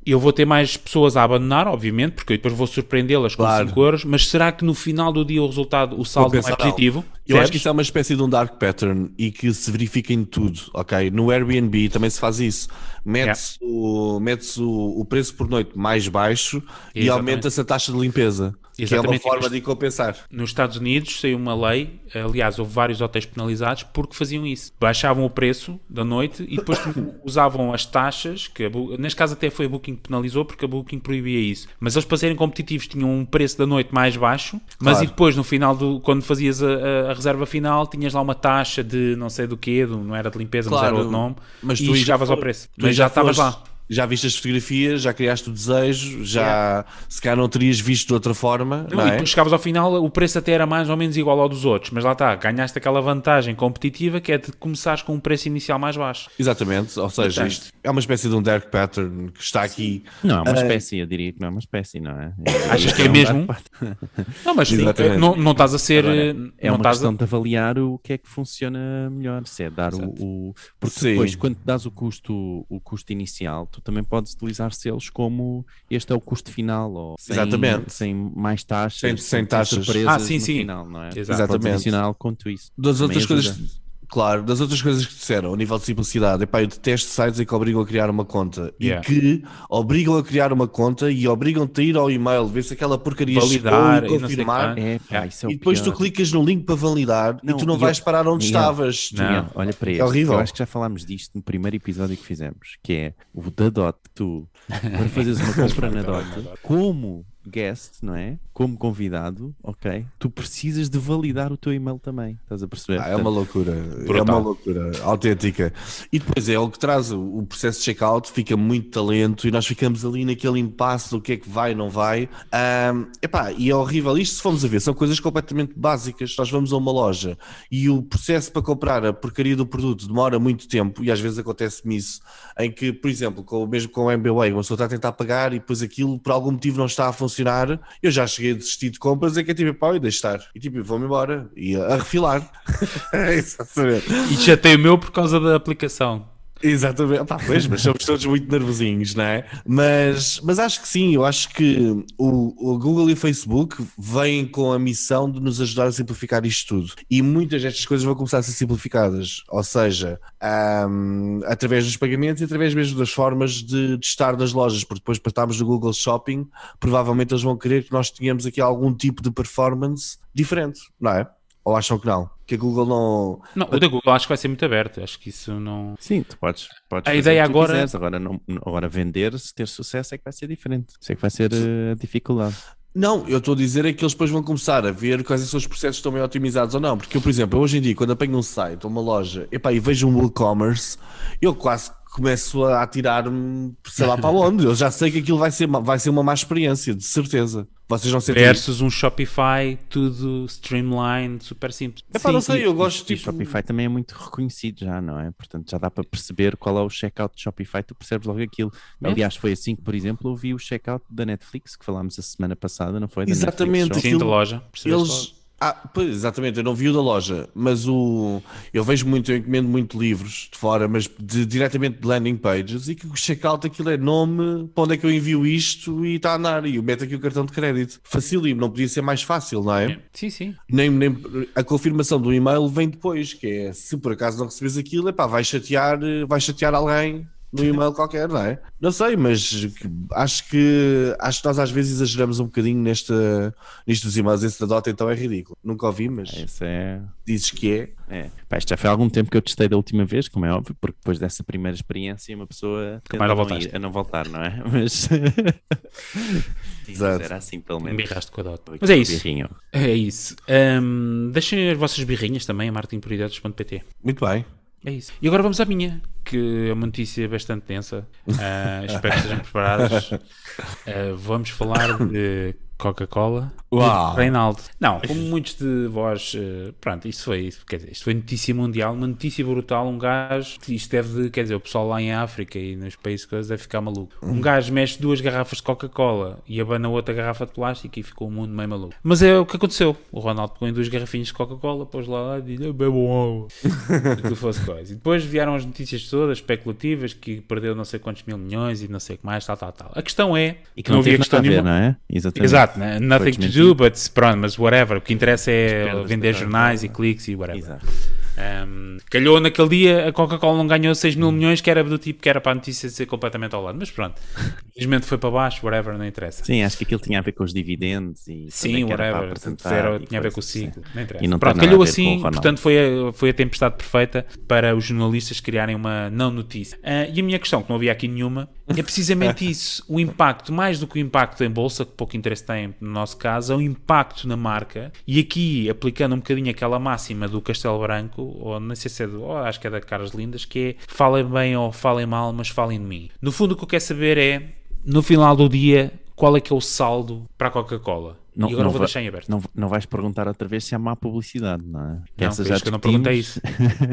eu vou ter mais pessoas a abandonar, obviamente, porque eu depois vou surpreendê-las com Claro. 5 euros, mas será que no final do dia o resultado, o saldo não é pensar, não. positivo? Eu acho que isso é uma espécie de um dark pattern e que se verifica em tudo, ok? No Airbnb também se faz isso. Mete-se o, mete o, o preço por noite mais baixo e Exatamente. aumenta-se a taxa de limpeza, que é uma Exatamente. forma de compensar. Nos Estados Unidos saiu uma lei, aliás, houve vários hotéis penalizados porque faziam isso. Baixavam o preço da noite e depois usavam as taxas, que neste caso até foi a Booking que penalizou porque a Booking proibia isso. Mas eles para serem competitivos tinham um preço da noite mais baixo, mas Claro. e depois no final do quando fazias a, a- a reserva final tinhas lá uma taxa de não sei do quê, do- não era de limpeza, mas era Claro, outro nome, mas e já chegavas ao preço. Mas já estavas foste- lá. Já viste as fotografias, já criaste o desejo, já se calhar não terias visto de outra forma, Não, não, e é? depois chegavas ao final, o preço até era mais ou menos igual ao dos outros, mas lá está, ganhaste aquela vantagem competitiva que é de começares com um preço inicial mais baixo. Exatamente, ou seja, Portanto- isto é uma espécie de um dark pattern que está aqui. Não, é uma Ah, espécie, eu diria que não é uma espécie, não é? Achas que é mesmo? Não, mas eh, não, não estás a ser. Agora, eh, É não uma estás questão a... de avaliar o que é que funciona melhor, se é dar o, o- Porque Sim. depois, quando dás o custo, o custo inicial, tu também podes utilizar selos como este é o custo final, ou sem, Exatamente. sem mais taxas, Sem- sem taxas. surpresas Ah, sim, no sim. final, não é? Podes Exatamente. adicionar quanto isso. Das outras ajuda. coisas, claro, das outras coisas que disseram, a nível de simplicidade, epá, eu detesto sites em que obrigam a criar uma conta Yeah. e que obrigam a criar uma conta e obrigam-te a ir ao e-mail, ver se aquela porcaria Validar chegou e e confirmar. quanto. É, pá, isso é o E depois tu pior. clicas no link para validar Não, e tu não e vais eu- parar onde Miguel, estavas. Tu- Não. Miguel, olha para este. horrível. Eu acho que já falámos disto no primeiro episódio que fizemos, que é o da Dot. Tu, para fazeres uma compra na Dot, como guest, não é? Como convidado, ok? Tu precisas de validar o teu e-mail também. Estás a perceber? Ah, é uma loucura, é uma loucura autêntica. E depois é o que traz o, processo de checkout, fica muito talento e nós ficamos ali naquele impasse do que é que vai, não vai. Ahm, epá, e é horrível. Isto, se formos a ver, são coisas completamente básicas. Nós vamos a uma loja e o processo para comprar a porcaria do produto demora muito tempo e às vezes acontece-me isso, em que, por exemplo, com, mesmo com o MBWay, uma pessoa está a tentar pagar e depois aquilo por algum motivo não está a funcionar. Eu já cheguei a desistir de compras, é que é tipo, pá, e deixa estar. E tipo, vou-me embora e a, refilar. Exatamente. E já tem o meu por causa da aplicação. Exatamente. Pá, pois, mas somos todos muito nervosinhos, não é? Mas, mas acho que sim, eu acho que o, o Google e o Facebook vêm com a missão de nos ajudar a simplificar isto tudo. E muitas destas coisas vão começar a ser simplificadas, ou seja, ahm, através dos pagamentos e através mesmo das formas de, de estar nas lojas, porque depois para estarmos no Google Shopping, provavelmente eles vão querer que nós tenhamos aqui algum tipo de performance diferente, não é? Ou acham que não? Que a Google não. Não, o da Google acho que vai ser muito aberto. Acho que isso não. Sim, tu podes, podes A fazer ideia o que tu agora- quiseres. Agora, não, agora vender, se ter sucesso é que vai ser diferente. Isso é que vai ser a dificuldade. Não, eu estou a dizer é que eles depois vão começar a ver quais são os processos que estão bem otimizados ou não. Porque eu, por exemplo, hoje em dia, quando apanho um site ou uma loja epá, e vejo um WooCommerce, eu quase começo a atirar-me, sei lá para onde. Eu já sei que aquilo vai ser, vai ser uma má experiência, de certeza. Vocês não sentem Versus um Shopify, tudo streamlined, super simples. É pá, não sei, eu gosto e tipo. O Shopify também é muito reconhecido já, não é? Portanto, já dá para perceber qual é o checkout de Shopify, tu percebes logo aquilo. É. Aliás, foi assim que, por exemplo, eu vi o checkout da Netflix, que falámos a semana passada, não foi? Da Exatamente. Netflix. Sim, da aquilo- loja. percebeste logo. Ah, pois, exatamente, eu não vi o da loja, mas o. Eu vejo muito, eu encomendo muito livros de fora, mas de, diretamente de landing pages, e que o checkout aquilo é nome, para onde é que eu envio isto e está a andar, e eu meto aqui o cartão de crédito. Facílimo, não podia ser mais fácil, não é? Sim, sim. Nem, nem, a confirmação do e-mail vem depois, que é se por acaso não recebes aquilo, epá, vai chatear, vai chatear alguém no e-mail qualquer, não é? Não sei, mas acho que acho que nós às vezes exageramos um bocadinho nesta, nisto dos e-mails. Esse da Dota então é ridículo. Nunca ouvi, mas Esse é. dizes que é. É. Pá, isto já foi há algum tempo que eu testei da última vez, como é óbvio, porque depois dessa primeira experiência uma pessoa tende mais a não ir- a não voltar, não é? Mas. Exato. Era assim, pelo menos. Embirraste com a Dota. Mas é isso. birrinho. É isso. Ahm, deixem as vossas birrinhas também a martinprioridades.pt. Muito bem. É isso. E agora vamos à minha, que é uma notícia bastante densa. Ah, espero que estejam preparados. Ah, vamos falar de Coca-Cola e Reinaldo. Não, como muitos de vós, eh, pronto, isto foi, quer dizer, isto foi notícia mundial, uma notícia brutal, um gajo, isto deve, quer dizer, o pessoal lá em África e nos países coisas deve ficar maluco. Um gajo mexe duas garrafas de Coca-Cola e abana outra garrafa de plástico e ficou o mundo meio maluco. Mas é o que aconteceu. O Ronaldo pegou em duas garrafinhas de Coca-Cola, pôs lá e disse, "Eu bebo água. Que fosse coisa. E depois vieram as notícias todas especulativas que perdeu não sei quantos mil milhões e não sei o que mais, tal, tal, tal. A questão é E que não, havia teve nada a ver, nenhuma. não é? Exatamente. Exato, né? nothing to do, but pronto, mas whatever. O que interessa é vender jornais e cliques e whatever. Exato. Um, calhou naquele dia, a Coca-Cola não ganhou 6 mil milhões, que era do tipo que era para a notícia ser completamente ao lado. Mas pronto, infelizmente foi para baixo, whatever, não interessa. Sim, acho que aquilo tinha a ver com os dividendos e Sim, é whatever. Era- tinha a ver com o coisas assim. ciclo. Não interessa. E não Pronto, calhou assim, portanto foi a, foi a tempestade perfeita para os jornalistas criarem uma não notícia. Ah, e a minha questão, que não havia aqui nenhuma, é precisamente isso. O impacto, mais do que o impacto em bolsa, que pouco interesse tem no nosso caso, é o impacto na marca. E aqui, aplicando um bocadinho aquela máxima do Castelo Branco, ou não sei se é do, ou acho que é da Caras Lindas, que é falem bem ou falem mal, mas falem de mim. No fundo, o que eu quero saber é, no final do dia, qual é que é o saldo para a Coca-Cola? Não- e agora não vou vai- deixar em aberto. Não, não vais perguntar outra vez se há má publicidade, não é? Que Não, vês que eu não perguntei isso.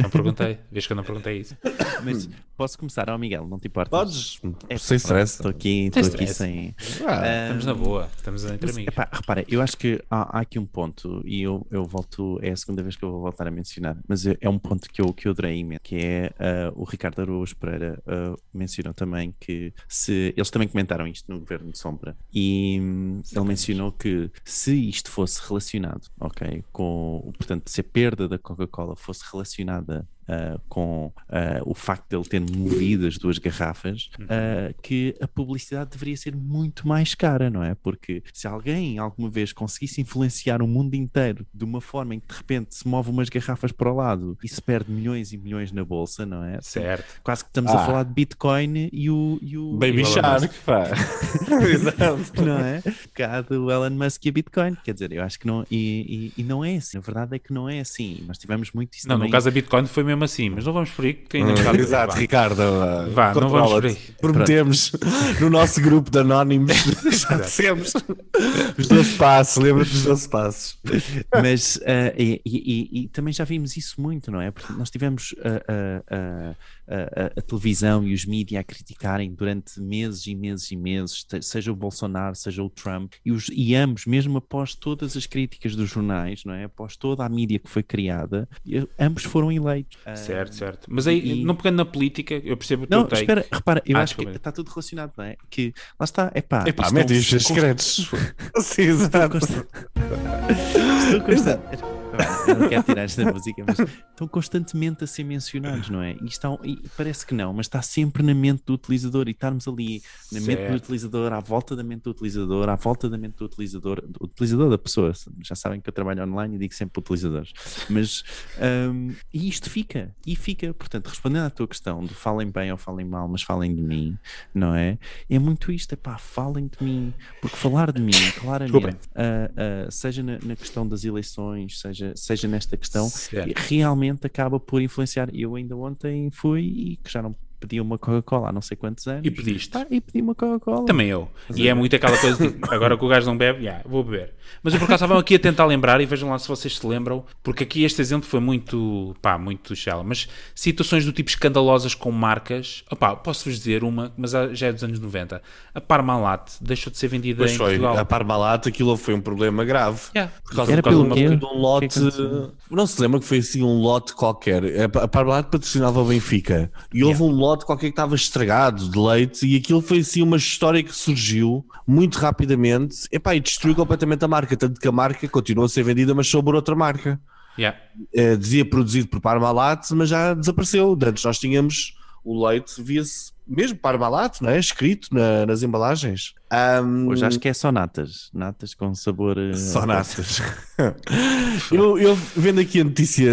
Não perguntei. Vês que eu não perguntei isso. Mas posso começar, ó Miguel, não te importa? Podes, É, sem stress. Estou aqui, Sem estou aqui sem. Ah, Estamos na boa. Estamos entre Mas, amigos. epá, repara, eu acho que há, há aqui um ponto, e eu, eu volto, é a segunda vez que eu vou voltar a mencionar, mas é, é um ponto que eu, que eu adorei imenso, que é ah, o Ricardo Araújo Pereira ah, mencionou também que se eles também comentaram isto no Governo de Sombra, e ele mencionou que se isto fosse relacionado, ok, com, portanto, se a perda da Coca-Cola fosse relacionada ah, com ah, o facto de ele ter movido as duas garrafas, ah, que a publicidade deveria ser muito mais cara, não é? Porque se alguém alguma vez conseguisse influenciar o mundo inteiro de uma forma em que de repente se move umas garrafas para o lado e se perde milhões e milhões na bolsa, não é? Certo. Quase que estamos Ah. a falar de Bitcoin e o. E o Baby Elon Shark, pá. Exato. não é? Cá do Elon Musk e a Bitcoin. Quer dizer, eu acho que não. E, e, e não é assim. A verdade é que não é assim. Nós tivemos muito isso Não, também. no caso da Bitcoin foi mesmo assim, mas não vamos por aí, que ainda Hum, está Exato. Ricardo. ah, Vá, não vamos por aí. Prometemos no nosso grupo de anónimos, já dissemos, os 12 passos, lembra-te dos 12 passos. Mas ah, e, e- e- e também já vimos isso muito, não é? Porque nós tivemos ah, ah, a, televisão e os mídias a criticarem durante meses e meses e meses, seja o Bolsonaro, seja o Trump, e, os, e ambos, mesmo após todas as críticas dos jornais, não é? Após toda a mídia que foi criada, ambos foram eleitos. Ah, Certo, certo. Mas aí, e- não pegando na política, eu percebo o teu Não, take. espera, repara, eu Ah, acho que está tudo relacionado, não é? Que lá está, é pá. Epá, mete os secretos. Sim, exato. Estão constantemente. Eu não quero tirar esta música, mas estão constantemente a ser mencionados, não é? E, estão, e parece que não, mas está sempre na mente do utilizador e estarmos ali na mente do Certo. utilizador, à volta da mente do utilizador, à volta da mente do utilizador, do utilizador da pessoa. Já sabem que eu trabalho online e digo sempre utilizadores. Mas hum, e isto fica, e fica, portanto, respondendo à tua questão do falem bem ou falem mal, mas falem de mim, não é? É muito isto, é pá, falem de mim, porque falar de mim, claramente, ah, ah, seja na, na questão das eleições, seja, seja nesta questão, Certo. realmente acaba por influenciar. Eu ainda ontem fui e que já não pedi uma Coca-Cola há não sei quantos anos. E pediste. Pá, e pedi uma Coca-Cola. Também eu. E é muito aquela coisa de agora que o gajo não bebe, yeah, vou beber. Mas eu por acaso estava aqui a tentar lembrar e vejam lá se vocês se lembram, porque aqui este exemplo foi muito, pá, muito shallow. Mas situações do tipo escandalosas com marcas, opá, posso-vos dizer uma, mas já é dos anos 90. A Parmalat deixou de ser vendida Pois em foi, Portugal. a Parmalat aquilo foi um problema grave. Yeah. Por causa, Era por causa pelo de, uma- quê? de um lote. Que é não se lembra que foi assim um lote qualquer. A Parmalat patrocinava o Benfica e houve um lote qualquer que estava estragado de leite e aquilo foi assim uma história que surgiu muito rapidamente epá, e destruiu completamente a marca. Tanto que a marca continuou a ser vendida, mas sobre outra marca. Yeah. Eh, dizia produzido por Parmalat, mas já desapareceu. Antes nós tínhamos o leite, via-se mesmo Parmalat, não é? Escrito na- nas embalagens. Ahm, Hoje acho que é só natas. Natas com sabor. eh, só natas. eu, eu vendo aqui a notícia,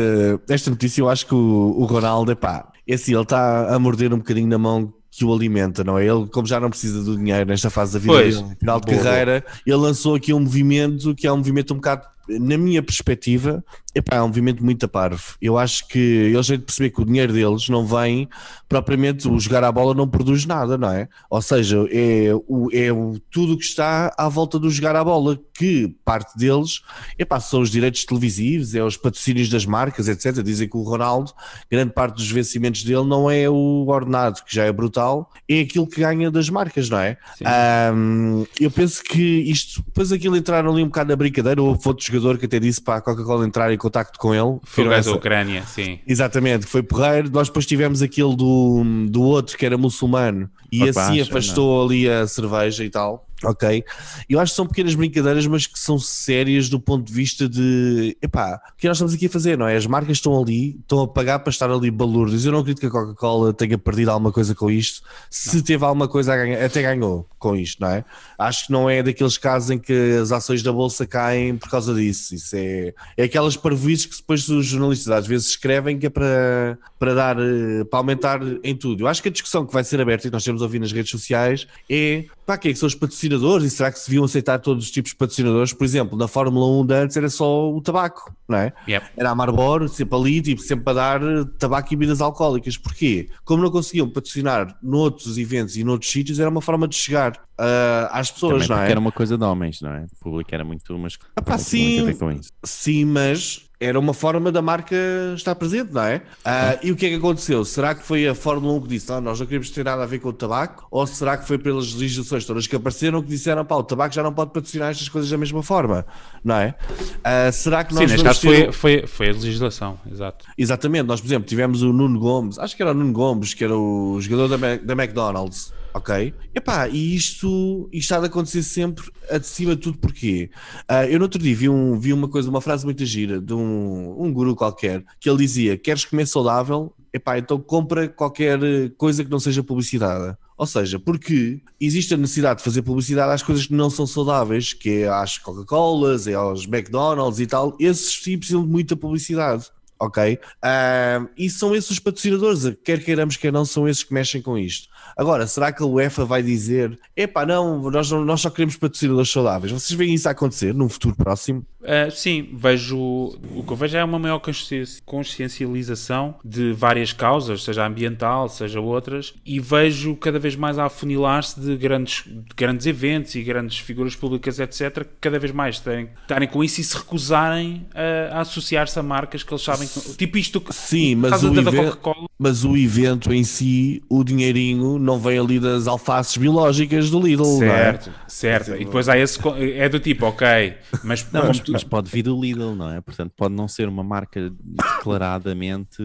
esta notícia, eu acho que o, o Ronaldo, epá, é assim, ele está a morder um bocadinho na mão que o alimenta, não é? Ele, como já não precisa do dinheiro nesta fase da vida Pois. dele, final de Boa, carreira, ele lançou aqui um movimento que é um movimento um bocado, na minha perspectiva, epá, é um movimento muito a parvo. Eu acho que eles têm de perceber que o dinheiro deles não vem propriamente, o jogar à bola não produz nada, não é? Ou seja, é, o, é o, tudo o que está à volta do jogar à bola, que parte deles epá, são os direitos televisivos, é os patrocínios das marcas, etc. Dizem que o Ronaldo, grande parte dos vencimentos dele não é o ordenado, que já é brutal, é aquilo que ganha das marcas, não é? Ahm, eu penso que isto, depois aquilo entraram ali um bocado na brincadeira, houve outro jogador que até disse para a Coca-Cola entrar em contacto com ele. Foi o gajo essa- da Ucrânia, sim. Exatamente, foi porreiro. Nós depois tivemos aquele do, do outro que era muçulmano e Por assim afastou ali a cerveja e tal. Ok, eu acho que são pequenas brincadeiras, mas que são sérias do ponto de vista de epá, o que nós estamos aqui a fazer, não é? As marcas estão ali, estão a pagar para estar ali balurdos. Eu não acredito que a Coca-Cola tenha perdido alguma coisa com isto. Se teve alguma coisa a ganhar, até ganhou com isto, não é? Acho que não é daqueles casos em que as ações da bolsa caem por causa disso. Isso é, é aquelas parvoices que depois os jornalistas às vezes escrevem que é para, para dar, eh, para aumentar em tudo. Eu acho que a discussão que vai ser aberta e que nós temos a ouvir nas redes sociais é para quê? Que são os patrocinadores e será que se deviam aceitar todos os tipos de patrocinadores? Por exemplo, na Fórmula 1 de antes era só o tabaco, não é? Yep. Era a Marlboro, sempre ali, tipo, sempre a dar eh, tabaco e bebidas alcoólicas. Porquê? Como não conseguiam patrocinar noutros eventos e noutros sítios, era uma forma de chegar ah, às pessoas, Também não é? era uma coisa de homens, não é? O público era muito masculino. Ah, pá, sim. Sim, mas era uma forma da marca estar presente, não é? Ah, e o que é que aconteceu? Será que foi a Fórmula 1 que disse, não, nós não queremos ter nada a ver com o tabaco? Ou será que foi pelas legislações todas que apareceram que disseram, pá, o tabaco já não pode patrocinar estas coisas da mesma forma, não é? Ah, será que Sim, nós neste vamos caso ter- foi, foi, foi a legislação, exato. Exatamente, nós, por exemplo, tivemos o Nuno Gomes, acho que era o Nuno Gomes, que era o jogador da, Mac- da McDonald's, ok? Epá, e isto, isto há de acontecer sempre acima de tudo, porquê? Ah, eu no outro dia vi, um, vi uma coisa, uma frase muito gira de um, um guru qualquer, que ele dizia: Queres comer saudável? Epá, então compra qualquer eh, coisa que não seja publicidade. Ou seja, porque existe a necessidade de fazer publicidade às coisas que não são saudáveis, que é às Coca-Colas, é aos McDonald's e tal, esses sim precisam de muita publicidade ok? Ah, e são esses os patrocinadores, quer queiramos, quer não, são esses que mexem com isto. Agora, será que a UEFA vai dizer: epá, não, nós, nós só queremos patrocinadores saudáveis? Vocês veem isso a acontecer num futuro próximo? Uh, sim, vejo. O que eu vejo é uma maior consci- consciencialização de várias causas, seja ambiental, seja outras, e vejo cada vez mais a afunilar-se de grandes, de grandes eventos e grandes figuras públicas, etc., que cada vez mais têm- estarem com isso e se recusarem a, a associar-se a marcas que eles sabem que. Tipo isto que. Sim, mas o, da, da even- Coca-Cola. mas o evento em si, o dinheirinho, não vem ali das alfaces biológicas do Lidl, não é? Certo, certo. E depois há esse. É do tipo, ok, mas. Não, mas, mas pode vir do Lidl, não é? Portanto, pode não ser uma marca declaradamente.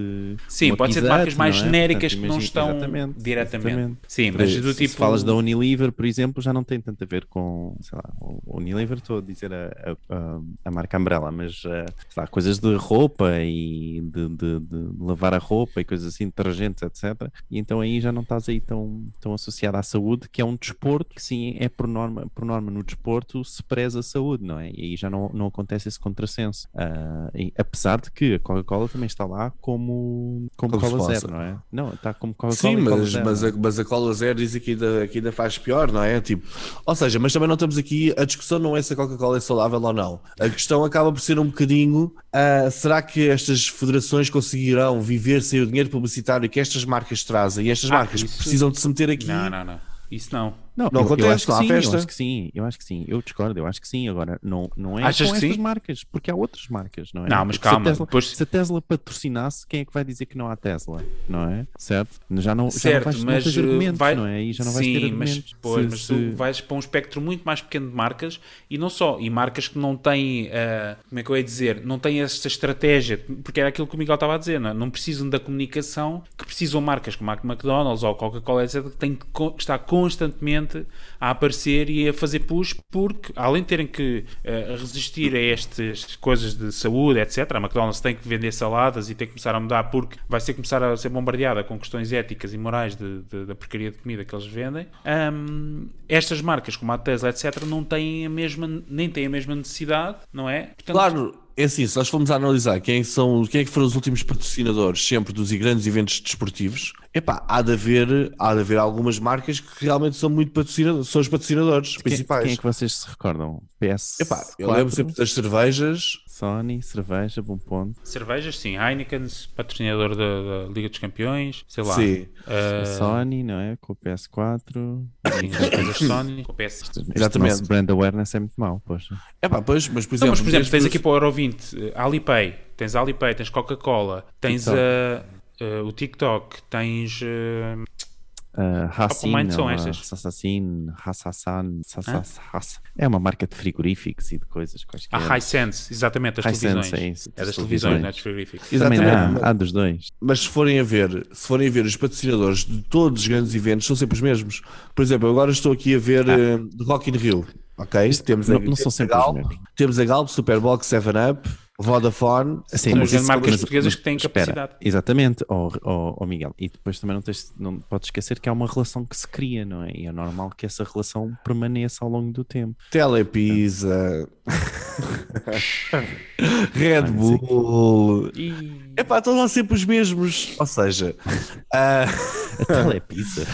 Sim, pode ser de Pizza marcas Hut, mais é? genéricas Portanto, que não estão exatamente, diretamente. exatamente. Sim, mas Se- do se tipo. falas da Unilever, por exemplo, já não tem tanto a ver com, sei lá, o Unilever, estou a dizer a, a, a- marca Umbrella, mas eh, sei lá, coisas de roupa e de, de- de lavar a roupa e coisas assim, detergentes, etc. E então aí já não estás aí tão, tão associado à saúde, que é um desporto que sim, é por norma, por norma no desporto se preza a saúde, não é? E aí já não, não acontece esse contrassenso. Ah, e apesar de que a Coca-Cola também está lá como, como Como Cola. Zero, não é? Não, está como Coca-Cola Sim, e Cola mas, Zero, mas, é? a, mas a cola zero diz que ainda, que ainda faz pior, não é? Tipo, ou seja, mas também não estamos aqui, a discussão não é se a Coca-Cola é saudável ou não. A questão acaba por ser um bocadinho ah, será que estas federações conseguirão viver sem o dinheiro publicitário que estas marcas trazem? E estas Ah, marcas isso- precisam de se meter aqui. Não, não, não. Isso não. Não, Não eu, acontece, eu acho que sim, festa. Eu acho que sim, eu acho que sim. Eu discordo, eu acho que sim. Agora, não, não é Achas com estas marcas, porque há outras marcas, não é? Não, mas Porque se a calma, Tesla- depois- Se a Tesla patrocinasse, quem é que vai dizer que não há Tesla? Não é? Certo? Já não, já Certo, não vais, mas uh, argumentos, vai... não é? Aí já não vais Sim, ter mas, pois, Se- mas se- tu vais para um espectro muito mais pequeno de marcas e não só, e marcas que não têm, uh, como é que eu ia dizer, não têm esta estratégia, porque era aquilo que o Miguel estava a dizer, não, é? não precisam da comunicação que precisam marcas como a McDonald's ou Coca-Cola, etc., que têm que estar constantemente a aparecer e a fazer push, porque além de terem que uh, resistir a estas coisas de saúde, etc., a McDonald's tem que vender saladas e tem que começar a mudar porque vai ser começar a ser bombardeada com questões éticas e morais de, de- da porcaria de comida que eles vendem. Ahm, estas marcas, como a Tesla, etc., não têm a mesma, nem têm a mesma necessidade, não é? Portanto, Claro, é assim, se nós formos a analisar quem, são, quem é que foram os últimos patrocinadores sempre dos grandes eventos desportivos, epá, há de haver, há de haver algumas marcas que realmente são muito patrocinadores, são os patrocinadores Quem, principais. quem é que vocês se recordam? PS? Epá, eu lembro sempre das cervejas, Sony, cerveja, bom ponto. cervejas, sim. Heineken, patrocinador da, da Liga dos Campeões, sei lá. Sim. A Sony, não é? Com o PS4. sim, as coisas Sony, com o PS. Este Exatamente. nosso brand awareness é muito mau, poxa. epá, pois, mas por Não, exemplo, mas por exemplo, tens aqui para o Euro 20 eh, Alipay, tens Alipay, tens Coca-Cola, tens TikTok. eh, eh, o TikTok, tens eh, Uh, Hassin, Mind são a estas? Assassin, Hassassan, Hass- é uma marca de frigoríficos e de coisas quaisquer. a Hisense, exatamente, as Hisense, televisões. é isso, É das televisões, televisões. não é dos frigoríficos. Também Exatamente. há, há dos dois. Mas se forem a ver, se forem a ver os patrocinadores de todos os grandes eventos, são sempre os mesmos. Por exemplo, agora estou aqui a ver eh, de Rock in Rio, ok? Temos Ah. Não, a, não são temos a sempre os Galp, mesmos. temos a Galp, Superbox, 7-Up, Vodafone. Sim, São as isso- marcas mas- portuguesas mas que têm espera, capacidade. Exatamente, ó ó- ó Miguel. E depois também não, tens, não podes esquecer que há uma relação que se cria, não é? E é normal que essa relação permaneça ao longo do tempo. Telepisa, Red Bull. E Epá, estão lá sempre os mesmos. Ou seja, ah, A telepizza.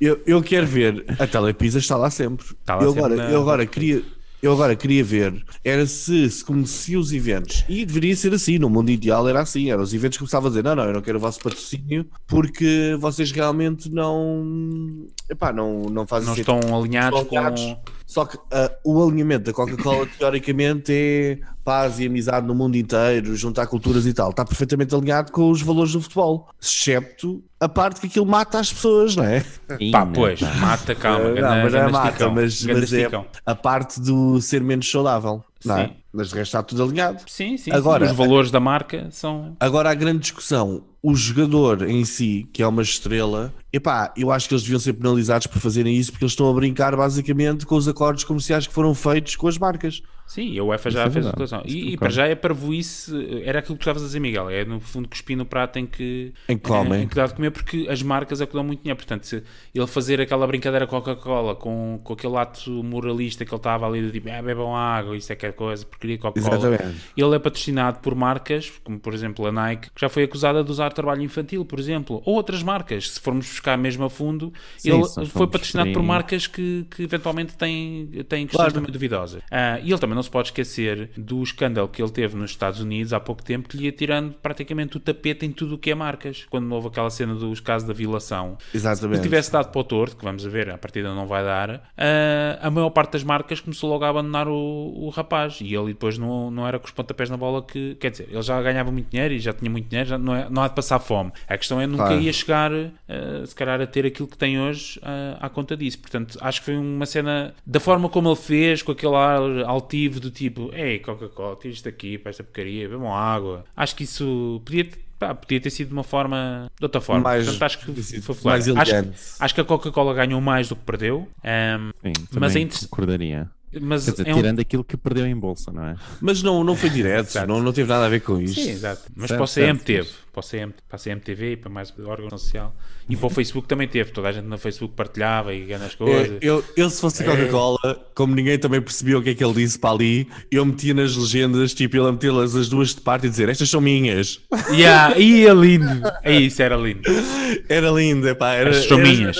eu, eu quero ver. A Telepisa está lá sempre. Está lá eu, sempre agora, na- eu agora queria. Eu agora queria ver, era se se conhecia os eventos, e deveria ser assim, no mundo ideal era assim, eram os eventos que começavam a dizer, não, não, eu não quero o vosso patrocínio, porque vocês realmente não, epá, não, não fazem não Estão alinhados. com. Só que ah, o alinhamento da Coca-Cola, teoricamente, é paz e amizade no mundo inteiro, juntar culturas e tal. Está perfeitamente alinhado com os valores do futebol. Excepto a parte que aquilo mata as pessoas, não é? Pá, pois, não, mata, calma. não, ganda- mas é ganda mata, mas, mas é a parte do ser menos saudável, não é? Sim. Mas de resto está tudo alinhado. Sim, sim, Agora- sim. Os valores da marca são. Agora a grande discussão, o jogador em si, que é uma estrela, epá, eu acho que eles deviam ser penalizados por fazerem isso porque eles estão a brincar basicamente com os acordos comerciais que foram feitos com as marcas. Sim, a UEFA já é fez a declaração. isso E, e para já é parvoíce, era aquilo que estavas a dizer, Miguel. É no fundo cuspir no prato em que, Em que comem. em que dá de comer, porque as marcas é que dão muito dinheiro. Portanto, se ele fazer aquela brincadeira Coca-Cola com, com aquele ato moralista que ele estava ali de tipo, ah, bebam água, isso é que é coisa, porcaria Coca-Cola. Exatamente. Ele é patrocinado por marcas, como por exemplo a Nike, que já foi acusada de usar trabalho infantil, por exemplo, ou outras marcas. Se formos buscar mesmo a fundo, Sim, ele se foi patrocinado por marcas que, que eventualmente têm, têm questões Claro. duvidosas. Ah, e ele também não se pode esquecer do escândalo que ele teve nos Estados Unidos há pouco tempo, que lhe ia tirando praticamente o tapete em tudo o que é marcas. Quando houve aquela cena dos casos da violação. Se Exatamente. ele tivesse dado para o torto, que vamos a ver, a partida não vai dar, ah, a maior parte das marcas começou logo a abandonar o, o rapaz. E ele depois não, não era com os pontapés na bola que. Quer dizer, ele já ganhava muito dinheiro e já tinha muito dinheiro, já não, é, não há de passar fome. A questão é nunca Claro. ia chegar, ah, se calhar, a ter aquilo que tem hoje ah, à conta disso. Portanto, acho que foi uma cena da forma como ele fez, com aquele ar altivo do tipo: Ei, Coca-Cola, tira isto aqui para esta porcaria, bebam água. Acho que isso podia. pá, podia ter sido de uma forma, de outra forma. Mais- Portanto, acho que foi mais acho, elegante. acho que a Coca-Cola ganhou mais do que perdeu. ahm, Sim, Mas é inter- concordaria. Mas Quer dizer, é um- tirando aquilo que perdeu em bolsa, não é? Mas não, não foi direto, não, não teve nada a ver com isso. Sim, exato. Mas Certo, para o CM certo, teve. Para, o CM, para a CMTV e para mais órgão social. E para o Facebook também teve. Toda a gente no Facebook partilhava e ganha as É, coisas. eu, eu, se fosse a Coca-Cola, como ninguém também percebeu o que é que ele disse para ali, eu metia nas legendas, tipo, ele a metê-las as duas de parte e dizer estas são minhas. Yeah, e é lindo. É isso, era lindo. Era lindo, epá, era, As são era- minhas.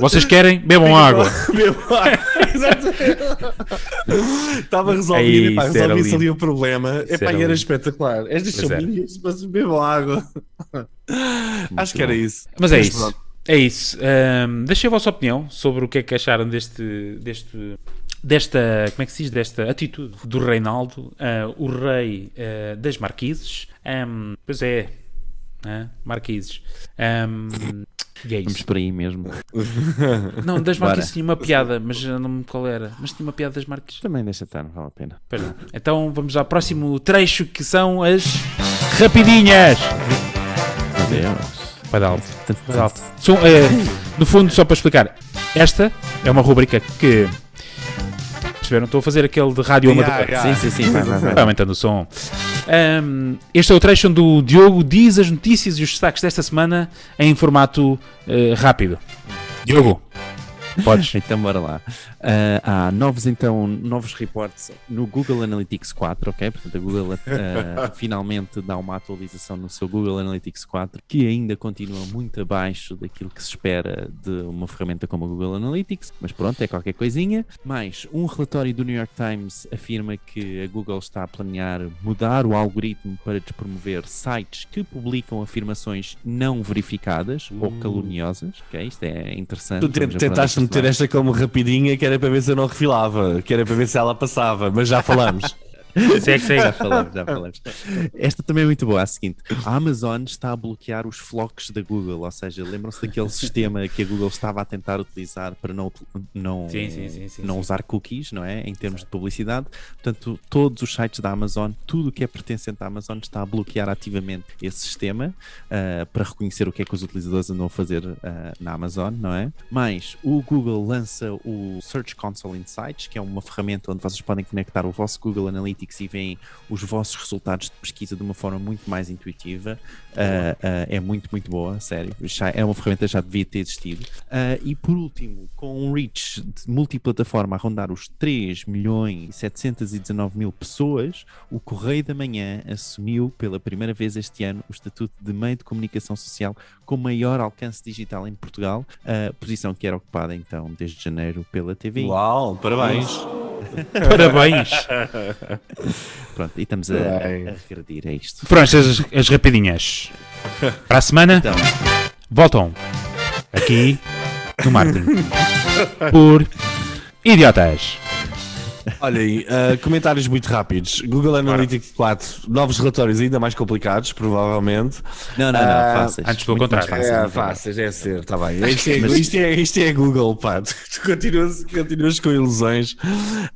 Vocês querem? Bebam água. Bebam água. Estava resolvido, era resolvi-se lindo. ali o problema. Isso Epá, era espetacular. Estas são minhas, mas bebam água. Acho que era isso. Mas é isso. É isso. Ahm, deixei a vossa opinião sobre o que é que acharam deste, deste, desta, como é que se diz, desta atitude do Reinaldo, ah, o rei ah, das marquises. Ahm, pois é, ah, marquises. Ahm, e é Vamos isso. por aí mesmo. Não, das Bora. marquises tinha uma piada, mas já não me qual era. Mas tinha uma piada das marquises. Também deixa estar, não vale a pena. Pois não. Então vamos ao próximo trecho que são as rapidinhas. Meu Deus. Vai dar alto. Mas alto. São, eh, no fundo, só para explicar, esta é uma rubrica que. Perceberam? Estou a fazer aquele de rádio Yeah, amador. yeah. Sim, sim, sim. Vai, vai, vai. Vai aumentando o som. Ahm, este é o trecho onde o Diogo diz as notícias e os destaques desta semana em formato eh, rápido. Diogo, podes. Então bora lá. Ah, há novos então novos reportes no Google Analytics 4, ok? Portanto, a Google ah, finalmente dá uma atualização no seu Google Analytics 4 que ainda continua muito abaixo daquilo que se espera de uma ferramenta como a Google Analytics, mas pronto, é qualquer coisinha. Mais um relatório do New York Times afirma que a Google está a planear mudar o algoritmo para despromover sites que publicam afirmações não verificadas ou caluniosas, ok? Isto é interessante. Tu tentaste meter esta como rapidinha que era para ver se eu não refilava, que era para ver se ela passava, mas já falamos. Segue, segue. Já falamos, já falamos. Esta também é muito boa. A seguinte: a Amazon está a bloquear os flocos da Google, ou seja, lembram-se daquele sistema que a Google estava a tentar utilizar para não, não, Sim, sim, sim, sim, não sim. usar cookies, não é? Em termos de publicidade. Portanto, todos os sites da Amazon, tudo o que é pertencente à Amazon, está a bloquear ativamente esse sistema ah, para reconhecer o que é que os utilizadores andam a fazer ah, na Amazon, não é? Mas o Google lança o Search Console Insights, que é uma ferramenta onde vocês podem conectar o vosso Google Analytics e veem os vossos resultados de pesquisa de uma forma muito mais intuitiva. Ah, ah, é muito, muito boa, sério. Já é uma ferramenta que já devia ter existido. Ah, e por último, com um reach de multiplataforma a rondar os 3 milhões e 719 mil pessoas, o Correio da Manhã assumiu pela primeira vez este ano o estatuto de meio de comunicação social com maior alcance digital em Portugal, a posição que era ocupada então desde janeiro pela TV. Uau, parabéns. Parabéns. Pronto, e estamos a, a regredir a isto. Foram estas as, as rapidinhas. Para a semana, Então, voltam aqui no Martin. Por idiotas. Olha aí, uh, comentários muito rápidos. Google Analytics 4, novos relatórios ainda mais complicados, provavelmente. não, não, não, Ah, fáceis. antes pelo contrário. fáceis, É, fáceis, deve ser, está bem. Isto é, isto, é, isto é Google, pá. Tu, tu continuas, continuas com ilusões.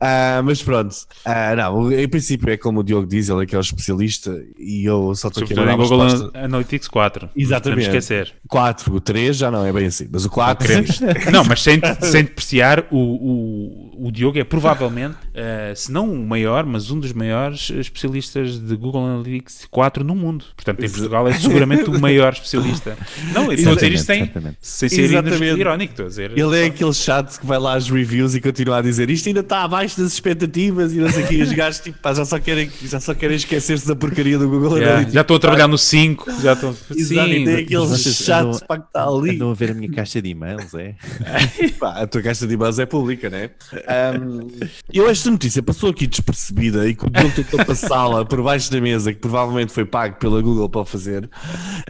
Ah, mas pronto, Ah, não, em princípio é como o Diogo diz, ele é que é o especialista e eu só estou aqui a dar Google resposta. Analytics 4. Exatamente. Não esquecer. 4, o 3 já não é bem assim, mas o 4 Queremos. Não, mas sem, sem depreciar, o, o, o Diogo é provavelmente, eh, se não o maior, mas um dos maiores especialistas de Google Analytics 4 no mundo. Portanto, em Portugal é seguramente o maior especialista. Não, estou a dizer isto sem, Exatamente. sem ser irónico. Estou a dizer. Ele é aquele chato que vai lá às reviews e continua a dizer isto ainda está abaixo das expectativas e não sei o que. Os gajos tipo, pá, já, só querem, já só querem esquecer-se da porcaria do Google Yeah, Analytics. já estou a trabalhar no 5. Já estou. Exato, e tem aquele vocês chato andam- pá, que está ali. Andam a ver a minha caixa de e-mails, é? Pá, a tua caixa de e-mails é pública, né? Ahm, eu, esta notícia passou aqui despercebida e que o Diogo tentou passá-la por baixo da mesa, que provavelmente foi pago pela Google para fazer.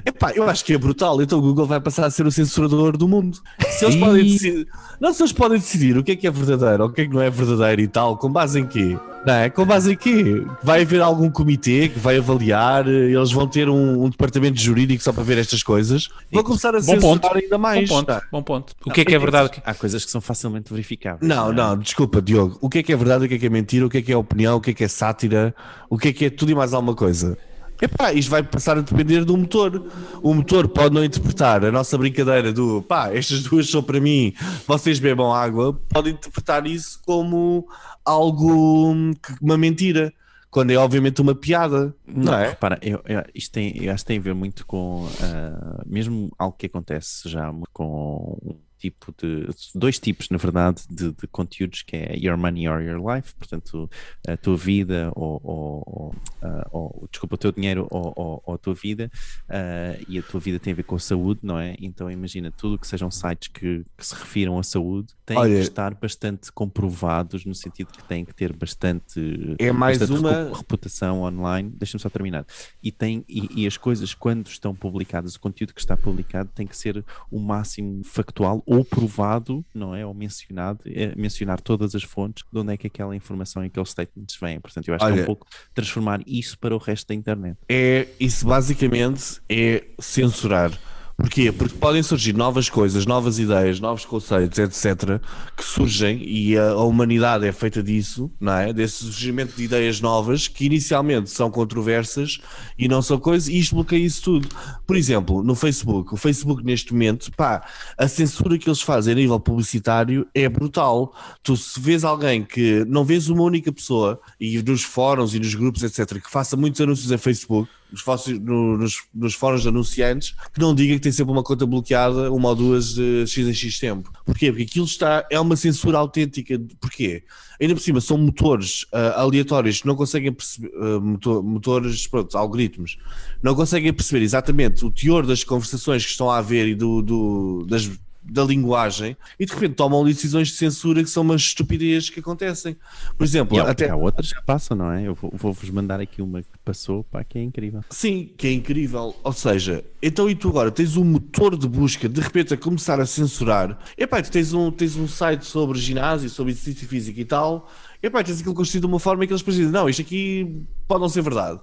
Epá, eu acho que é brutal. Então o Google vai passar a ser o censurador do mundo. Se eles Ih. podem decidir, não, se eles podem decidir o que é que é verdadeiro ou o que é que não é verdadeiro e tal, com base em quê? Não é? Com base em quê? Vai haver algum comitê que vai avaliar, eles vão ter um, um departamento jurídico só para ver estas coisas. Vão começar a Bom ponto. censurar ainda mais. Bom ponto. tá? Bom ponto. O que é que é verdade? Há coisas que são facilmente verificáveis. Não, não, desculpa, Diogo. O que é que é verdade, o que é que é mentira, o que é que é opinião, o que é que é sátira, o que é que é tudo e mais alguma coisa? Epá, isto vai passar a depender do motor. O motor pode não interpretar a nossa brincadeira do pá, estas duas são para mim, vocês bebam água, pode interpretar isso como algo, hum, que- uma mentira, quando é obviamente uma piada, não, Não, é? repara, eu, eu- isto tem, eu acho que tem a ver muito com ah, mesmo algo que acontece já com um tipo de dois tipos, na verdade, de, de, conteúdos que é Your Money or Your Life, portanto, a tua vida ou, ou, ou, uh, ou desculpa, o teu dinheiro ou, ou a tua vida, uh, e a tua vida tem a ver com a saúde, não é? Então imagina, tudo que sejam sites que, que se refiram à saúde têm Olha, que estar bastante comprovados no sentido que têm que ter bastante, é mais bastante uma reputação online. Deixa-me só terminar. E, tem, e, e as coisas, quando estão publicadas, o conteúdo que está publicado tem que ser o máximo factual ou provado, não é? Ou mencionado, é, mencionar todas as fontes de onde é que aquela informação e aqueles statements vêm. Portanto, eu acho Olha, que é um pouco transformar isso para o resto da internet. É, isso basicamente é censurar Porquê? Porque podem surgir novas coisas, novas ideias, novos conceitos, etc., que surgem e a, humanidade é feita disso, não é? Desse surgimento de ideias novas que inicialmente são controversas e não são coisas, e isto bloqueia isso tudo. Por exemplo, no Facebook, o Facebook neste momento, pá, a censura que eles fazem a nível publicitário é brutal. Tu se vês alguém que não vês uma única pessoa e nos fóruns e nos grupos, etc., que faça muitos anúncios em Facebook nos, nos, nos fóruns de anunciantes que não diga que tem sempre uma conta bloqueada, uma ou duas de X em X tempo. Porquê? Porque aquilo está, é uma censura autêntica. Porquê? Ainda por cima, são motores uh, aleatórios que não conseguem perceber, uh, motor, motores, pronto, algoritmos, não conseguem perceber exatamente o teor das conversações que estão a haver e do, do das da linguagem e de repente tomam decisões de censura que são umas estupidez que acontecem. Por exemplo, e até há outras que passam, não é? Eu vou-vos mandar aqui uma que passou, pá, que é incrível. Sim, que é incrível. Ou seja, então e tu agora tens um motor de busca de repente a começar a censurar. Epá, tu tens um, tens um site sobre ginásio, sobre exercício físico e tal. Epá, tens aquilo construído de uma forma que eles precisam. Não, isto aqui pode não ser verdade.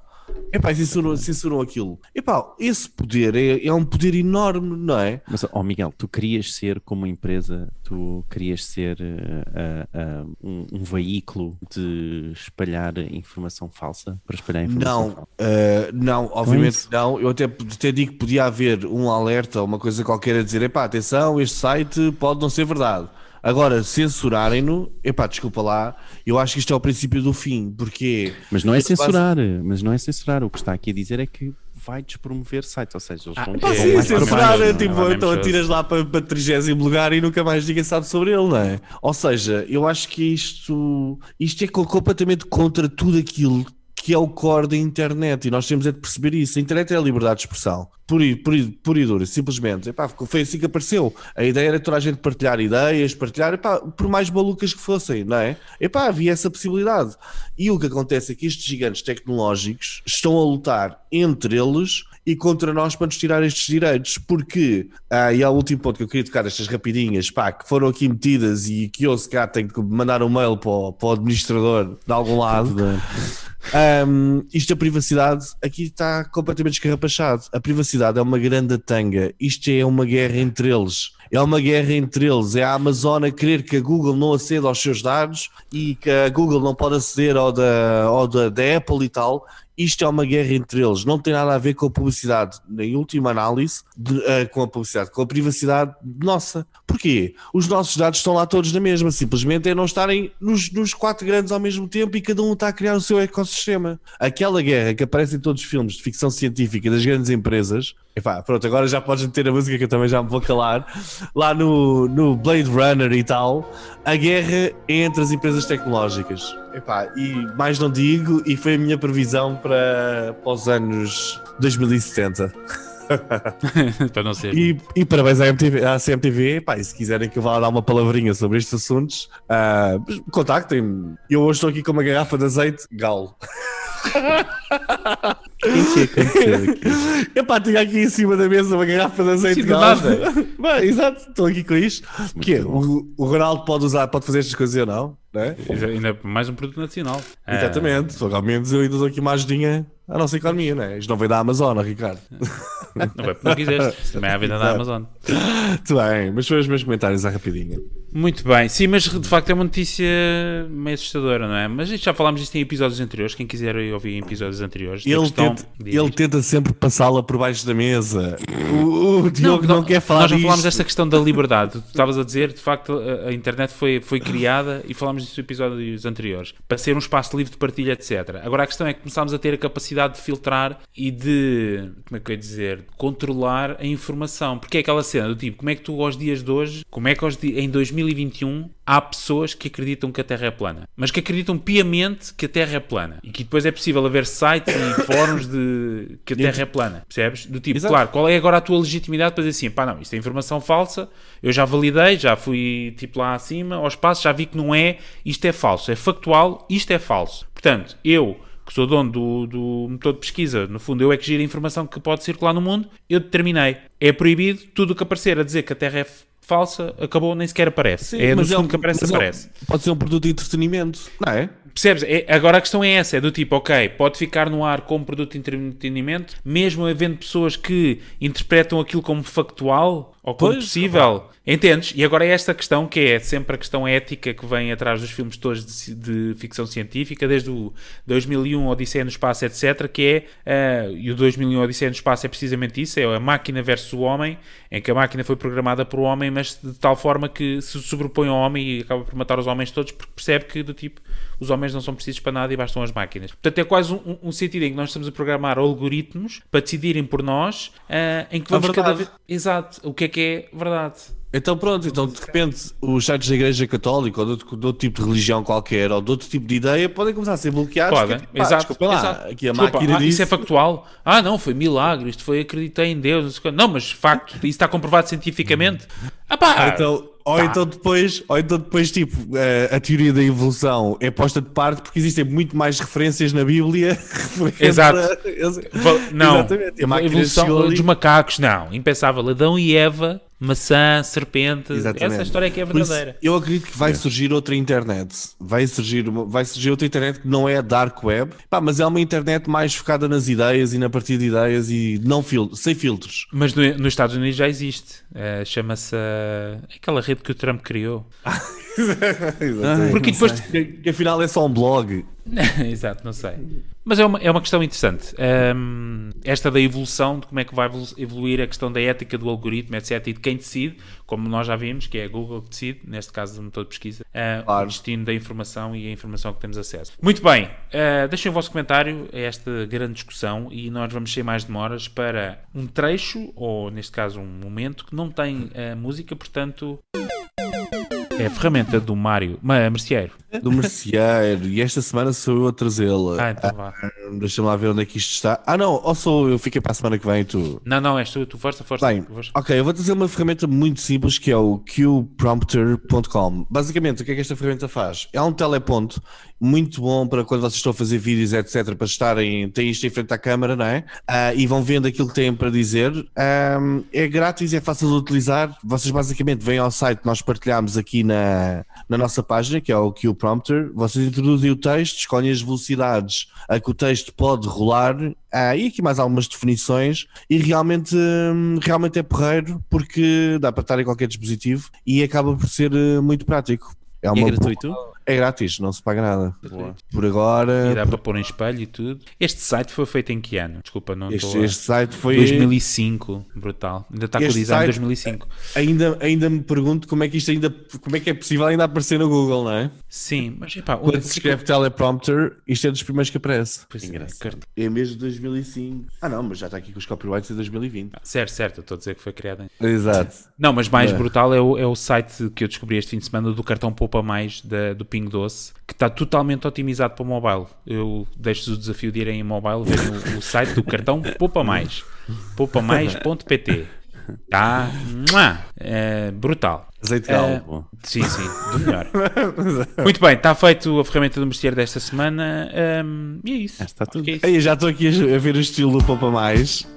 Epá, censuram, censuram aquilo. Epá, esse poder é, é um poder enorme, não é? Mas, ó oh Miguel, tu querias ser como empresa, tu querias ser uh, uh, um, um, veículo de espalhar informação falsa? Para espalhar informação não, falsa? Uh, não, obviamente não. Eu até, até digo que podia haver um alerta, uma coisa qualquer a dizer, epá, atenção, este site pode não ser verdade. Agora, censurarem-no, epá, desculpa lá, eu acho que isto é o princípio do fim, porque... Mas não é censurar, base... mas não é censurar, o que está aqui a dizer é que vai despromover sites, ou seja, eles vão, ah, sim, censurar, é, tipo, é então atiras lá para, para 30 lugar e nunca mais ninguém sabe sobre ele, não é? Ou seja, eu acho que isto, isto é completamente contra tudo aquilo que é o core da internet e nós temos é de perceber isso. A internet é a liberdade de expressão, por, por, por e dura, simplesmente. Epá, foi assim que apareceu. A ideia era toda a gente partilhar ideias, partilhar, epá, por mais malucas que fossem, não é? Epá, havia essa possibilidade. E o que acontece é que estes gigantes tecnológicos estão a lutar entre eles e contra nós para nos tirar estes direitos, porque, ah, e há o último ponto que eu queria tocar, estas rapidinhas, pá, que foram aqui metidas e que eu se cá tenho que mandar um mail para o, para o administrador de algum lado. Um, isto a privacidade aqui está completamente escarrapachado. A privacidade é uma grande tanga. Isto é uma guerra entre eles. É uma guerra entre eles. É a Amazon a querer que a Google não aceda aos seus dados e que a Google não pode aceder ao da, ao da, da Apple e tal isto é uma guerra entre eles, não tem nada a ver com a publicidade, em última análise, de, uh, com a publicidade, com a privacidade nossa. Porquê? Os nossos dados estão lá todos na mesma, simplesmente é não estarem nos, nos quatro grandes ao mesmo tempo e cada um está a criar o seu ecossistema. Aquela guerra que aparece em todos os filmes de ficção científica das grandes empresas, Epá, pronto, agora já podes meter a música que eu também já me vou calar. Lá no, no Blade Runner e tal, a guerra é entre as empresas tecnológicas. Epá, e mais não digo, e foi a minha previsão para, para os anos 2070. para não ser. E, e parabéns à, MTV, à CMTV. Pá, e se quiserem que eu vá dar uma palavrinha sobre estes assuntos, uh, contactem-me. Eu hoje estou aqui com uma garrafa de azeite galo. O que aconteceu aqui? Epá, tinha aqui em cima da mesa uma garrafa de azeite de. Bem, exato, estou aqui com isto. é, o, o Ronaldo pode usar, pode fazer estas coisas ou não? Né? Ainda mais um produto nacional. Exatamente, só que ao menos eu ainda dou aqui uma ajudinha à nossa economia, né? Isto não veio da Amazon, Ricardo. Não vai porque não quiseste, também é a venda da Amazon. Tudo bem, mas foi os meus comentários à rapidinha. Muito bem, sim, mas de facto é uma notícia meio assustadora, não é? Mas já falámos disto em episódios anteriores. Quem quiser ouvir em episódios anteriores, Ele, questão- tenta, ele tenta sempre passá-la por baixo da mesa. O, o Diogo não, quer falar Nós não disto. falámos desta questão da liberdade. Tu estavas a dizer, de facto, a, a internet foi, foi criada e falámos disso em episódios anteriores para ser um espaço livre de partilha, etc. Agora a questão é que começámos a ter a capacidade de filtrar e de, como é que eu ia dizer, controlar a informação. Porque é aquela cena do tipo, como é que tu aos dias de hoje, como é que aos em 2021 há pessoas que acreditam que a Terra é plana, mas que acreditam piamente que a Terra é plana e que depois é possível haver sites e fóruns de que a Terra é plana, percebes? Do tipo, Exato. claro, qual é agora a tua legitimidade para dizer assim, pá, não, isto é informação falsa, eu já validei, já fui tipo lá acima, ao espaço, já vi que não é, isto é falso, é factual, isto é falso. Portanto, eu que sou dono do, do motor de pesquisa, no fundo eu é que giro a informação que pode circular no mundo, eu determinei. É proibido tudo o que aparecer a dizer que a Terra é falsa, acabou, nem sequer aparece. Sim, é no mas segundo um- que aparece, é um- aparece. Pode ser um produto de entretenimento, não é? Percebes? É- agora a questão é essa: é do tipo, ok, pode ficar no ar como produto de entretenimento, mesmo havendo pessoas que interpretam aquilo como factual ou como Pois, possível. Entendes? E agora é esta questão que é sempre a questão ética que vem atrás dos filmes todos de, de ficção científica, desde o 2001 Odisseia no Espaço, etc. Que é, eh, e o 2001 Odisseia no Espaço é precisamente isso: é a máquina versus o homem, em que a máquina foi programada por o homem, mas de tal forma que se sobrepõe ao homem e acaba por matar os homens todos, porque percebe que do tipo os homens não são precisos para nada e bastam as máquinas. Portanto, é quase um, um- sentido em que nós estamos a programar algoritmos para decidirem por nós ah, em que vamos cada vez. Exato, o que é que é verdade. Então pronto, então de repente os sites da Igreja Católica ou de outro, de outro tipo de religião qualquer ou de outro tipo de ideia podem começar a ser bloqueados. Podem, é pá, exato. desculpa lá, exato. aqui a Desculpa, máquina ah, diz. Isso é factual. Ah, não, foi milagre, isto foi acreditei em Deus. não mas facto, isso está comprovado cientificamente. Ah pá! Ou então, ou, então depois, ou então depois, tipo, eh, a teoria da evolução é posta de parte porque existem muito mais referências na Bíblia. Exato. a- Não, Exatamente. A a evolução dos macacos, não. Impensável. Adão e Eva, maçã, serpente. Exatamente. Essa história é que é Por isso, verdadeira. eu acredito que vai surgir outra internet. Vai surgir, uma- vai surgir outra internet que não é a Dark Web, pá, mas é uma internet mais focada nas ideias e na partilha de ideias e não fil sem filtros. Mas no- nos Estados Unidos já existe. Eh, Chama-se eh, aquela rede que o Trump criou. Porque depois. Que, que afinal é só um blog. Exato, não sei. Mas é uma, é uma questão interessante. Ahm, esta da evolução, de como é que vai evolu- evoluir a questão da ética do algoritmo, etc. E de quem decide, como nós já vimos, que é a Google que decide, neste caso do motor de pesquisa, ah, Claro. o destino da informação e a informação que temos acesso. Muito bem, ah, deixem o vosso comentário a esta grande discussão e nós vamos sem mais demoras para um trecho, ou neste caso um momento, que não tem ah, música, portanto. É a ferramenta do Mário, Merceeiro. Do merceeiro. e esta semana sou eu a trazê-la. Ah, então vá. Deixa-me lá ver onde é que isto está. Ah, não, ou sou eu, fiquei para a semana que vem tu. Não, não, és tu, tu força, força. Bem, força. ok, eu vou trazer uma ferramenta muito simples que é o qprompter.com. Basicamente, o que é que esta ferramenta faz? É um teleponto muito bom para quando vocês estão a fazer vídeos, etc., para estarem, têm isto em frente à câmara, não é? Ah, e vão vendo aquilo que têm para dizer. Ahm, é grátis, é fácil de utilizar. Vocês basicamente vêm ao site que nós partilhamos aqui na, na nossa página, que é o qprompter. Vocês introduzem o texto, escolhem as velocidades a que o texto pode rolar ah, e aqui mais algumas definições e realmente, hum, realmente é porreiro porque dá para estar em qualquer dispositivo e acaba por ser eh, muito prático. É, E uma é boa- gratuito? É grátis, não se paga nada. Boa. Por agora, E dá para pôr em espelho e tudo. Este site foi feito em que ano? Desculpa, não este, estou a... este site foi. 2005, brutal. Ainda está com o Este design de site- 2005. Ainda, ainda me pergunto como é que isto ainda. Como é que é possível ainda aparecer no Google, não é? Sim, mas epá, onde Quando se escreve teleprompter, isto é dos primeiros que aparece. Pois é, Engraçado. carta- É mesmo de 2005. Ah, não, mas já está aqui com os copyrights de 2020. Certo, certo, eu estou a dizer que foi criado em... Exato. Não, mas mais É. brutal é o, é o site que eu descobri este fim de semana do cartão Poupa Mais da- do Ping Doce, que está totalmente otimizado para o mobile. Eu deixo-vos o desafio de irem em mobile verem o, o site do cartão Poupa Mais. poupamais.pt Está é, brutal. Azeite de É, alho. Bom. Sim, sim, do melhor. Muito bem, está feito a ferramenta do Merceeiro desta semana. hum, e é isso. Está tudo. É isso. Aí já estou aqui a ver o estilo do Poupa Mais.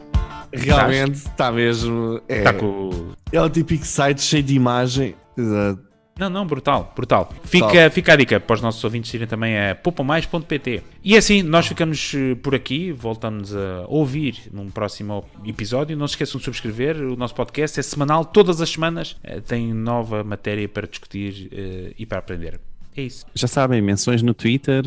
Realmente está mesmo. É, Está com é o típico site cheio de imagem. Exato. Não, não, brutal, brutal. Fica, fica a dica para os nossos ouvintes irem também a poupamais.pt. E assim, nós ficamos eh, por aqui, voltamos a ouvir num próximo episódio. Não se esqueçam de subscrever, o nosso podcast é semanal, todas as semanas eh, tem nova matéria para discutir eh, e para aprender. É isso. Já sabem, menções no Twitter,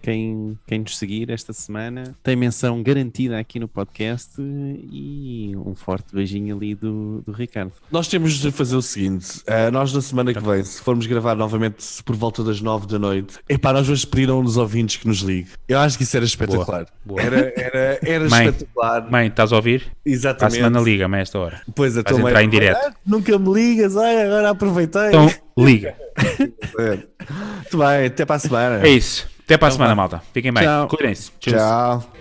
quem, quem nos seguir esta semana tem menção garantida aqui no podcast e um forte beijinho ali do, do Ricardo. Nós temos de fazer o seguinte: uh, nós na semana que vem, se formos gravar novamente por volta das nove da noite, epá, nós vamos pedir a um dos ouvintes que nos ligue. Eu acho que isso era espetacular. Boa. Era, era, era Mãe, espetacular. Mãe, estás a ouvir? Para a Exatamente. semana liga-me a esta hora. Pois a Vais tua mãe entrar em direto. "Ah, Nunca me ligas, ai, agora aproveitei. Então, liga. Muito bem, até para a semana. É isso. Até para a semana, vá. malta. Fiquem bem. Cuidem-se. Tchau. Tchau.